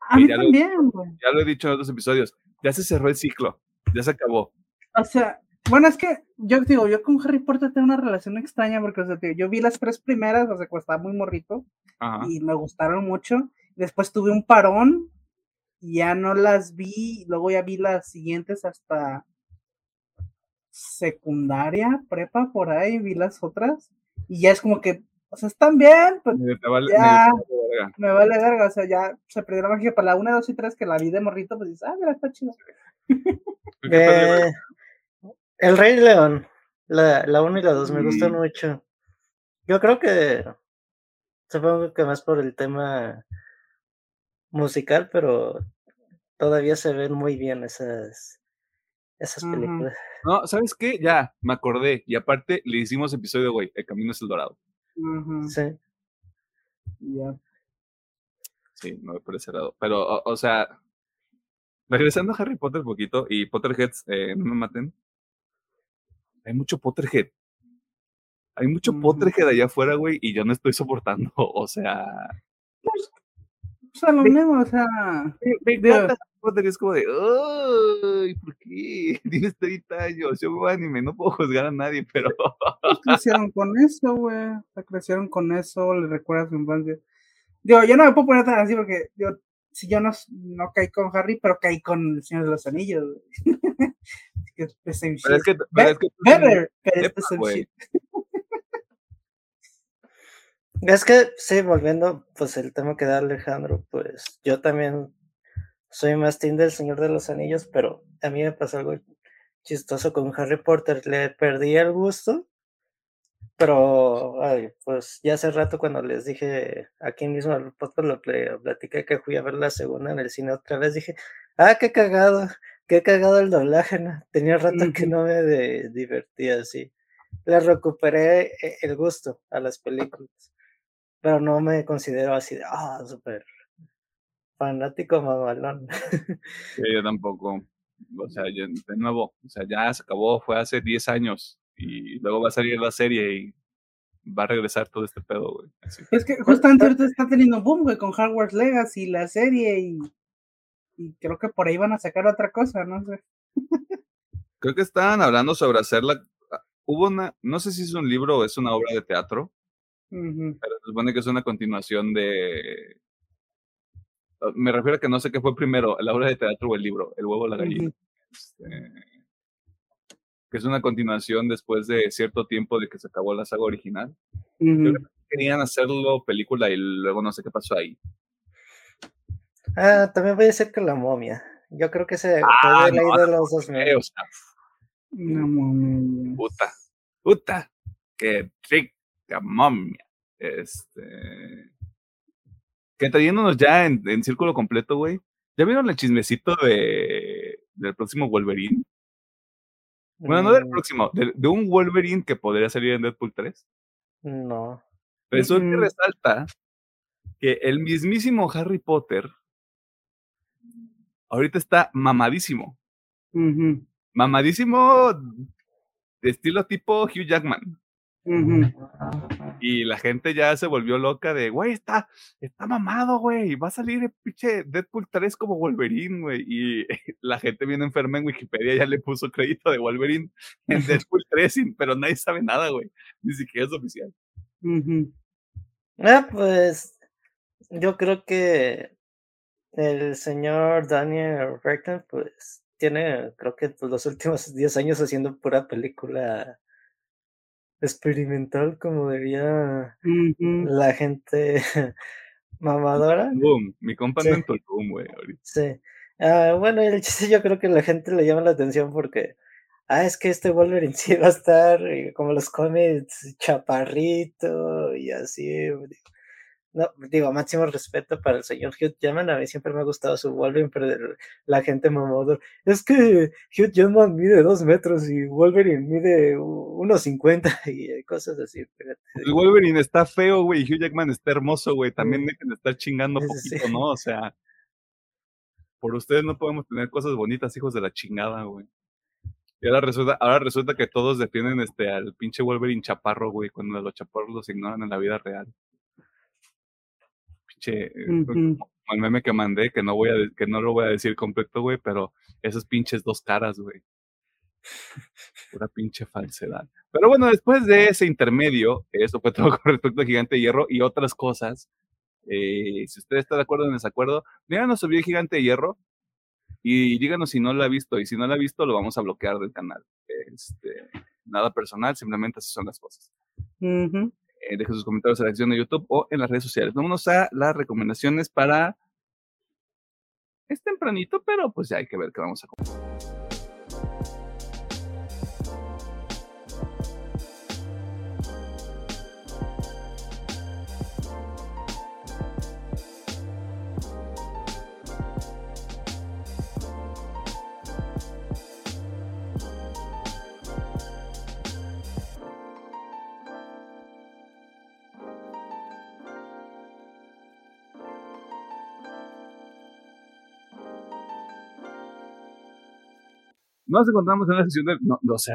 A mí también, güey. Ya lo he dicho en otros episodios. Ya se cerró el ciclo. Ya se acabó. O sea, bueno, es que yo digo, yo con Harry Potter tengo una relación extraña porque, o sea, yo vi las tres primeras, o sea, cuando estaba muy morrito y me gustaron mucho. Después tuve un parón y ya no las vi. Luego ya vi las siguientes hasta secundaria, prepa, por ahí, vi las otras. Y ya es como que, o sea, están bien, pero ya me, vale verga. O sea, ya se perdió la magia para la 1, 2 y 3 que la vi de morrito, pues dices, ah, mira, está chido. El Rey León, la, la 1 y la 2 me gustan mucho. Yo creo que supongo que más por el tema musical, pero todavía se ven muy bien esas, esas películas. No, ¿sabes qué? Ya, me acordé. Y aparte le hicimos episodio, güey, El Camino es el Dorado. Sí. Ya. Sí, no por ese lado. Pero, o, sea, regresando a Harry Potter un poquito y Potterheads, eh, no me maten hay mucho Potterhead. Hay mucho Potterhead allá afuera, güey, y yo no estoy soportando, o sea... Pues, o sea, lo mismo, o sea... Potter es como de, ¡ay! ¿Por qué? Tienes 30 años, yo me anime, no puedo juzgar a nadie, pero... Crecieron con eso, güey, crecieron con eso, le recuerda su infancia. Digo, yo no me puedo poner tan así porque yo si yo no, no caí con Harry, pero caí con el Señor de los Anillos. pero es que, pero es que Better, pero es shit. Es que, sí, volviendo, pues el tema que da Alejandro, pues yo también soy más team del Señor de los Anillos, pero a mí me pasó algo chistoso con Harry Potter. Le perdí el gusto, pero ay, pues ya hace rato cuando les dije aquí mismo al podcast lo platiqué que fui a ver la segunda en el cine otra vez, dije, ah, qué cagado, qué cagado el doblaje, ¿no? Tenía rato que no me divertía así. Le recuperé eh, el gusto a las películas pero no me considero así de, ah, súper fanático mamalón. Sí, yo tampoco. O sea, de nuevo, o sea, ya se acabó, fue hace 10 años y luego va a salir la serie y va a regresar todo este pedo, güey. Es que justamente ahorita está teniendo boom, güey, con Hogwarts Legacy, la serie y, y creo que por ahí van a sacar otra cosa, no sé. Creo que estaban hablando sobre hacerla. Ah, hubo una, no sé si es un libro o es una obra de teatro, pero se supone que es una continuación de. Ah, me refiero a que no sé qué fue primero, la obra de teatro o el libro, El huevo o la gallina. Este, que es una continuación después de cierto tiempo de que se acabó la saga original. querían hacerlo película y luego no sé qué pasó ahí. Ah, también voy a decir que la momia. Yo creo que se ah, no, de los dos medios. momia. Puta, puta, qué rico momia. Este. Que trayéndonos ya en, en círculo completo, güey. ¿Ya vieron el chismecito de del próximo Wolverine? Bueno, no del mm. próximo, de, un Wolverine que podría salir en Deadpool 3. No. Resulta que resalta que el mismísimo Harry Potter ahorita está mamadísimo. Mamadísimo de estilo tipo Hugh Jackman. Y la gente ya se volvió loca de, güey, está, está mamado, güey, va a salir el pinche Deadpool 3 como Wolverine, güey. Y la gente viene enferma en Wikipedia ya le puso crédito de Wolverine en Deadpool 3, pero nadie sabe nada, güey. Ni siquiera es oficial. Ah, pues yo creo que el señor Daniel Radcliffe, pues tiene, creo que pues, los últimos 10 años haciendo pura película experimental como diría la gente mamadora. Boom, mi compa sí. en Tulum, güey, Sí. Ah, bueno, el chiste yo creo que la gente le llama la atención porque, ah, es que este Wolverine sí va a estar eh, como los cómics chaparrito y así. No, digo, máximo respeto para el señor Hugh Jackman. A mí siempre me ha gustado su Wolverine, pero la gente mamó. Es que Hugh Jackman mide dos metros y Wolverine mide 1.50 y cosas así. El Wolverine está feo, güey, y Hugh Jackman está hermoso, güey. También mm. dejen de estar chingando poquito, ¿no? O sea, por ustedes no podemos tener cosas bonitas, hijos de la chingada, güey. Y ahora resulta, ahora resulta que todos defienden este, al pinche Wolverine chaparro, güey, cuando los chaparros los ignoran en la vida real. Che, uh el meme que mandé, que no voy a, que no lo voy a decir completo, güey, pero esos pinches dos caras, güey. Pura pinche falsedad. Pero bueno, después de ese intermedio, eso fue todo con respecto a Gigante de Hierro y otras cosas. Eh, si usted está de acuerdo o en desacuerdo, díganos sobre Gigante de Hierro y díganos si no lo ha visto. Y si no lo ha visto, lo vamos a bloquear del canal. Este, nada personal, simplemente así son las cosas. Eh, deje sus comentarios en la sección de YouTube o en las redes sociales. Vámonos a las recomendaciones para... Es tempranito, pero pues ya hay que ver qué vamos a comer. Nos encontramos en la sección de. No, no sé,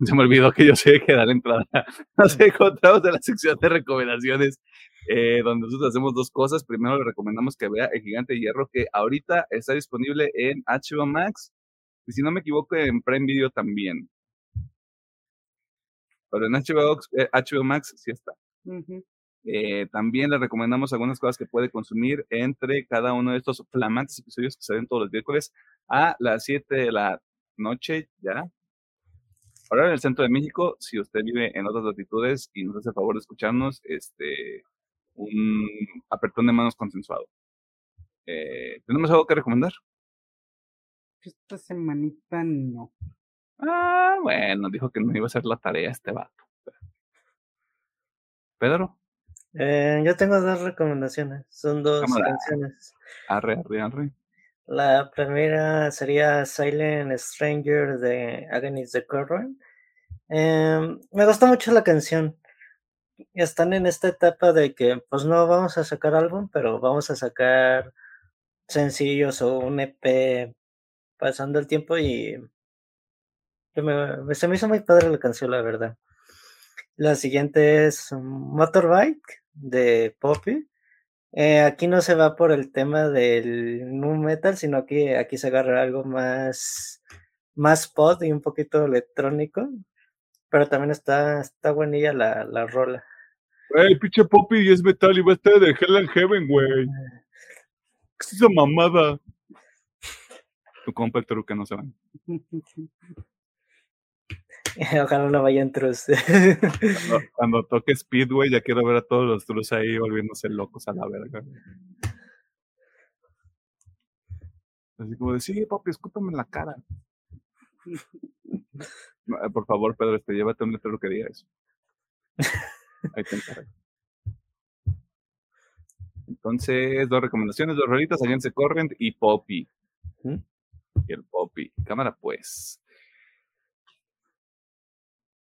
se me olvidó que yo sé que dar entrada. Nos encontramos en la sección de recomendaciones, eh, donde nosotros hacemos dos cosas. Primero, le recomendamos que vea El Gigante de Hierro, que ahorita está disponible en HBO Max. Y si no me equivoco, en Prime Video también. Pero en HBO, HBO eh, Max sí está. Eh, también le recomendamos algunas cosas que puede consumir entre cada uno de estos flamantes episodios que salen todos los miércoles a las 7 de la noche, ya. Ahora en el centro de México, si usted vive en otras latitudes y nos hace el favor de escucharnos, este, un apretón de manos consensuado. Eh, ¿Tenemos algo que recomendar? Esta semanita no. Ah, bueno, dijo que no iba a hacer la tarea este vato. Pedro. Eh, yo tengo dos recomendaciones. Son dos canciones. Arre, arre, arre. La primera sería Silent Stranger de Agnes the Current. Em, me gustó mucho la canción. Están en esta etapa de que, pues no vamos a sacar álbum, pero vamos a sacar sencillos o un EP pasando el tiempo y me, se me hizo muy padre la canción, la verdad. La siguiente es Motorbike de Poppy. Eh, aquí no se va por el tema del nu metal, sino que aquí se agarra algo más, más pop y un poquito electrónico. Pero también está, está buenilla la, la rola. Ey, pinche Poppy es metal y va a estar de Hell and Heaven, güey. ¿Qué es esa mamada? Tu compa el que no se van. Ojalá no vayan trus. Cuando, cuando, toque Speedway, ya quiero ver a todos los trus ahí volviéndose locos a la verga. Así como de, sí, papi, escúpame en la cara. Por favor, Pedro, este, llévate un letrero que diga eso. Ahí te encargo. Entonces, dos recomendaciones, dos rolitas, se Corrent y Poppy. Y el Poppy. Cámara, pues.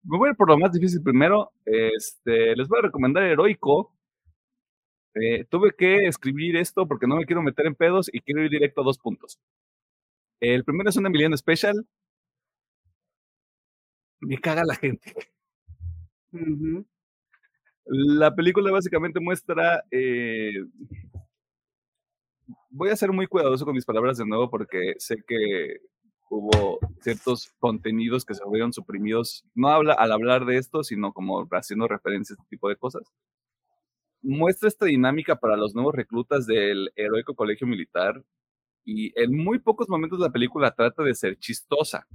Me voy a ir por lo más difícil primero. Este, les voy a recomendar Heroico. Eh, tuve que escribir esto porque no me quiero meter en pedos y quiero ir directo a dos puntos. El primero es un Emiliano Special. Me caga la gente. La película básicamente muestra. Eh, voy a ser muy cuidadoso con mis palabras de nuevo porque sé que hubo ciertos contenidos que se fueron suprimidos, no habla al hablar de esto, sino como haciendo referencia a este tipo de cosas. Muestra esta dinámica para los nuevos reclutas del heroico colegio militar y en muy pocos momentos la película trata de ser chistosa.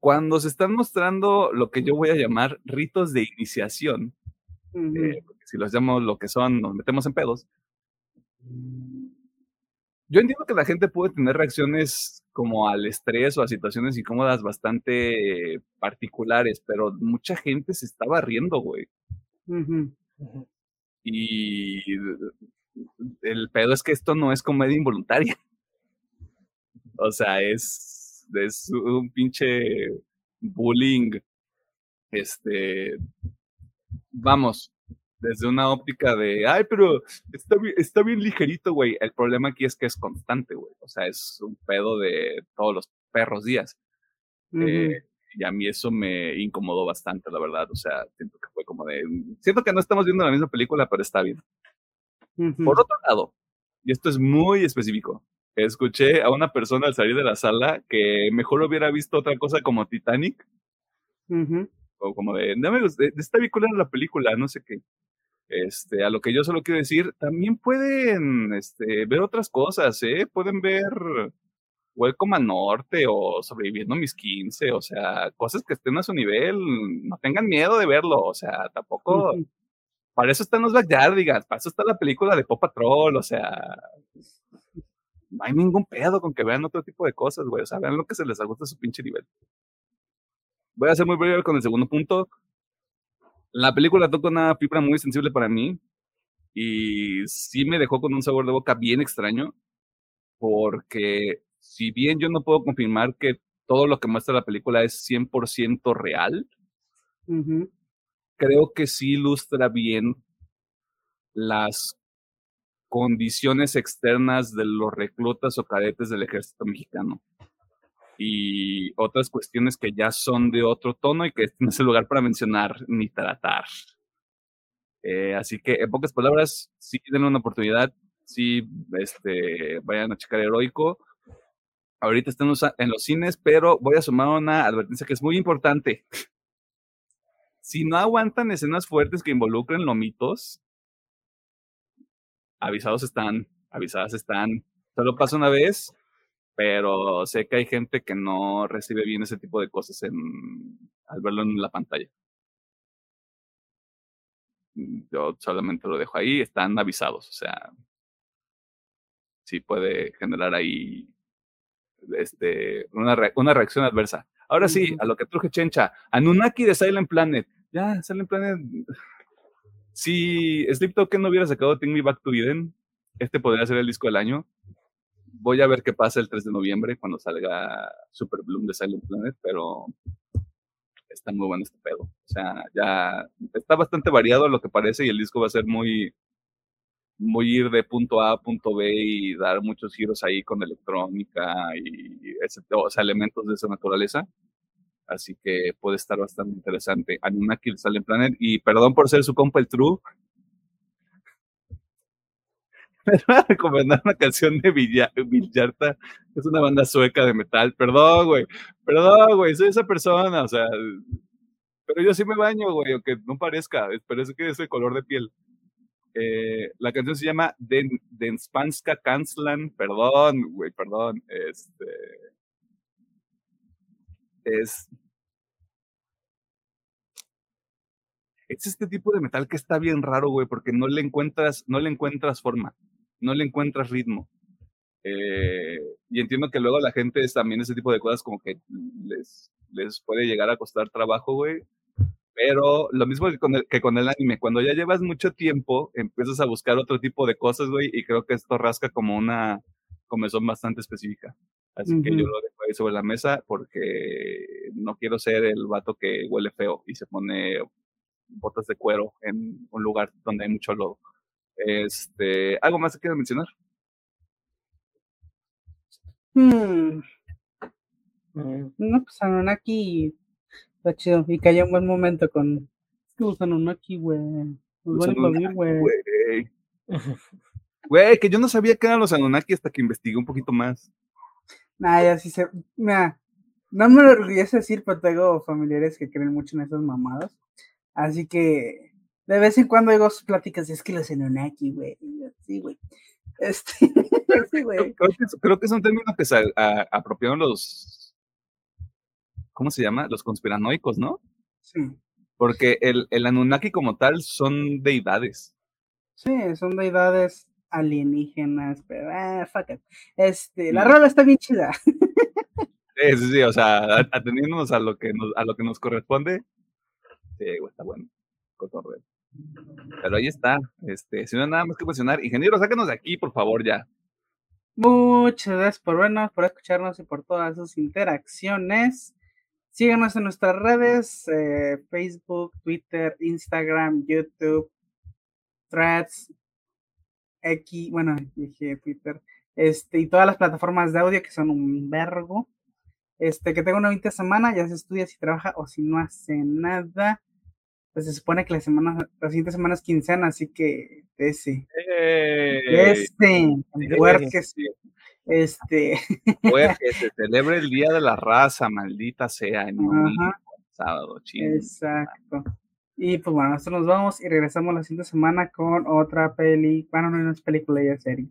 Cuando se están mostrando lo que yo voy a llamar ritos de iniciación, eh, si los llamo lo que son, nos metemos en pedos, yo entiendo que la gente puede tener reacciones como al estrés o a situaciones incómodas bastante particulares, pero mucha gente se estaba riendo, güey. Y el pedo es que esto no es comedia involuntaria. O sea, es, es un pinche bullying. Este, vamos, desde una óptica de, ay, pero está bien, está bien ligerito, güey. El problema aquí es que es constante, güey. O sea, es un pedo de todos los perros días. Eh, y a mí eso me incomodó bastante, la verdad. O sea, siento que fue como de, siento que no estamos viendo la misma película, pero está bien. Por otro lado, y esto es muy específico, escuché a una persona al salir de la sala que mejor hubiera visto otra cosa como Titanic. O como de, no me gusta, está vinculada la película, no sé qué. Este, a lo que yo solo quiero decir, también pueden este, ver otras cosas, ¿eh? Pueden ver Welcome al Norte o Sobreviviendo mis 15, o sea, cosas que estén a su nivel, no tengan miedo de verlo, o sea, tampoco... Para eso están los Backyardigans, para eso está la película de Pop Patrol, o sea, no hay ningún pedo con que vean otro tipo de cosas, güey, o sea, vean lo que se les ajusta a su pinche nivel. Voy a ser muy breve con el segundo punto. La película toca una fibra muy sensible para mí y sí me dejó con un sabor de boca bien extraño porque si bien yo no puedo confirmar que todo lo que muestra la película es 100% real, creo que sí ilustra bien las condiciones externas de los reclutas o cadetes del ejército mexicano y otras cuestiones que ya son de otro tono y que este no es el lugar para mencionar ni tratar. Eh, así que, en pocas palabras, sí den una oportunidad, sí este, vayan a checar Heroico. Ahorita están en los cines, pero voy a sumar una advertencia que es muy importante. si no aguantan escenas fuertes que involucren lomitos, avisados están, avisadas están. Solo pasa una vez, pero sé que hay gente que no recibe bien ese tipo de cosas en, al verlo en la pantalla. Yo solamente lo dejo ahí, están avisados, o sea, sí puede generar ahí este, una, una reacción adversa. Ahora sí, a lo que truje Chencha, Anunnaki de Silent Planet. Ya, Silent Planet. Si Sleep Token no hubiera sacado Take Me Back to Eden, este podría ser el disco del año. Voy a ver qué pasa el 3 de noviembre cuando salga Super Bloom de Silent Planet, pero está muy bueno este pedo. O sea, ya está bastante variado lo que parece y el disco va a ser muy, muy ir de punto A a punto B y dar muchos giros ahí con electrónica y ese, o sea, elementos de esa naturaleza. Así que puede estar bastante interesante. Anunnaki sale en Planet. Y perdón por ser su compa el True. Me voy a recomendar una canción de Villarta. Es una banda sueca de metal. Perdón, güey. Perdón, güey. Soy esa persona. O sea, pero yo sí me baño, güey, aunque no parezca. Parece que es el color de piel. Eh, la canción se llama Den, Denspanska Kanslan. Perdón, güey, perdón. Este. Es. Es este tipo de metal que está bien raro, güey, porque no le encuentras, no le encuentras forma, no le encuentras ritmo. Eh, y entiendo que luego la gente es también ese tipo de cosas como que les, les puede llegar a costar trabajo, güey. Pero lo mismo que con, el, que con el anime, cuando ya llevas mucho tiempo, empiezas a buscar otro tipo de cosas, güey, y creo que esto rasca como una comezón bastante específica. Así que yo lo dejo ahí sobre la mesa porque no quiero ser el vato que huele feo y se pone botas de cuero en un lugar donde hay mucho lodo. Este, ¿Algo más que quieras mencionar? Hmm. Mm. No, pues aquí Está chido. Y cayó un buen momento con. Es que usan un aquí, güey. Invadir, güey. Güey, que yo no sabía que eran los Anunnaki hasta que investigué un poquito más. Nah, ya sí se. Mira, no me lo orgullece decir, pero tengo familiares que creen mucho en esas mamadas. Así que de vez en cuando hago pláticas, es que los Anunnaki, güey. Sí, güey. Este, sí, güey. Creo, creo, que es un término que se apropiaron los ¿cómo se llama? Los conspiranoicos, ¿no? Sí. Porque el, el Anunnaki como tal son deidades. Sí, son deidades alienígenas, pero ah, fuck it. Este, la rola está bien chida. Sí, sí, sí, o sea, atendiéndonos a lo que nos, a lo que nos corresponde, sí, está bueno. Cotorreo. Pero ahí está. Este, si no hay nada más que mencionar, ingeniero, sáquenos de aquí, por favor, ya. Muchas gracias por vernos, por escucharnos y por todas sus interacciones. Síganos en nuestras redes, eh, Facebook, Twitter, Instagram, YouTube, Threads, X, bueno, dije Twitter, este, y todas las plataformas de audio que son un vergo. Este, que tenga una bonita semana, ya se estudia si trabaja o si no hace nada. Pues se supone que la semana, la siguiente semana es quincena, así que ese. Este, este. Pues que se celebre el Día de la Raza, maldita sea, en sábado, chido. Exacto. Y pues bueno, nosotros nos vamos y regresamos la siguiente semana con otra peli. Bueno, no, es película, ya es serie.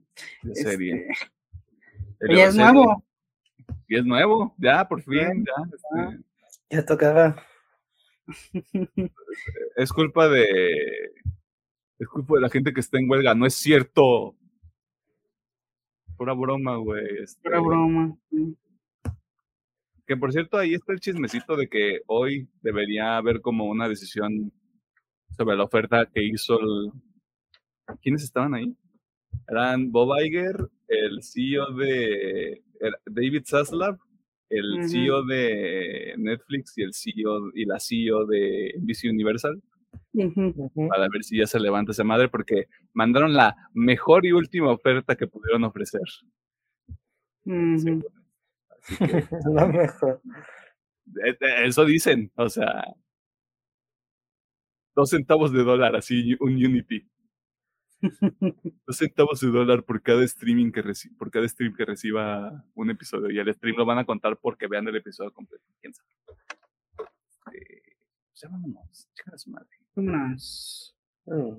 Serie. Este, y es nuevo. Y es nuevo, ya, por fin, ya. Este. Ya tocaba. Es culpa de. Es culpa de la gente que está en huelga, no es cierto. Pura broma, güey. Este Pura broma. Que por cierto, ahí está el chismecito de que hoy debería haber como una decisión sobre la oferta que hizo el... ¿Quiénes estaban ahí? Eran Bob Iger, el CEO de David Zaslav, el CEO de Netflix y el CEO y la CEO de NBC Universal para ver si ya se levanta esa madre, porque mandaron la mejor y última oferta que pudieron ofrecer. la mejor. E, e, eso dicen, o sea, dos centavos de dólar, así un Unity. Dos centavos de dólar por cada streaming que por cada stream que reciba un episodio. Y el stream lo van a contar porque vean el episodio completo. ¿Quién sabe? ya vámonos. Chica su madre. Vámonos. Mm.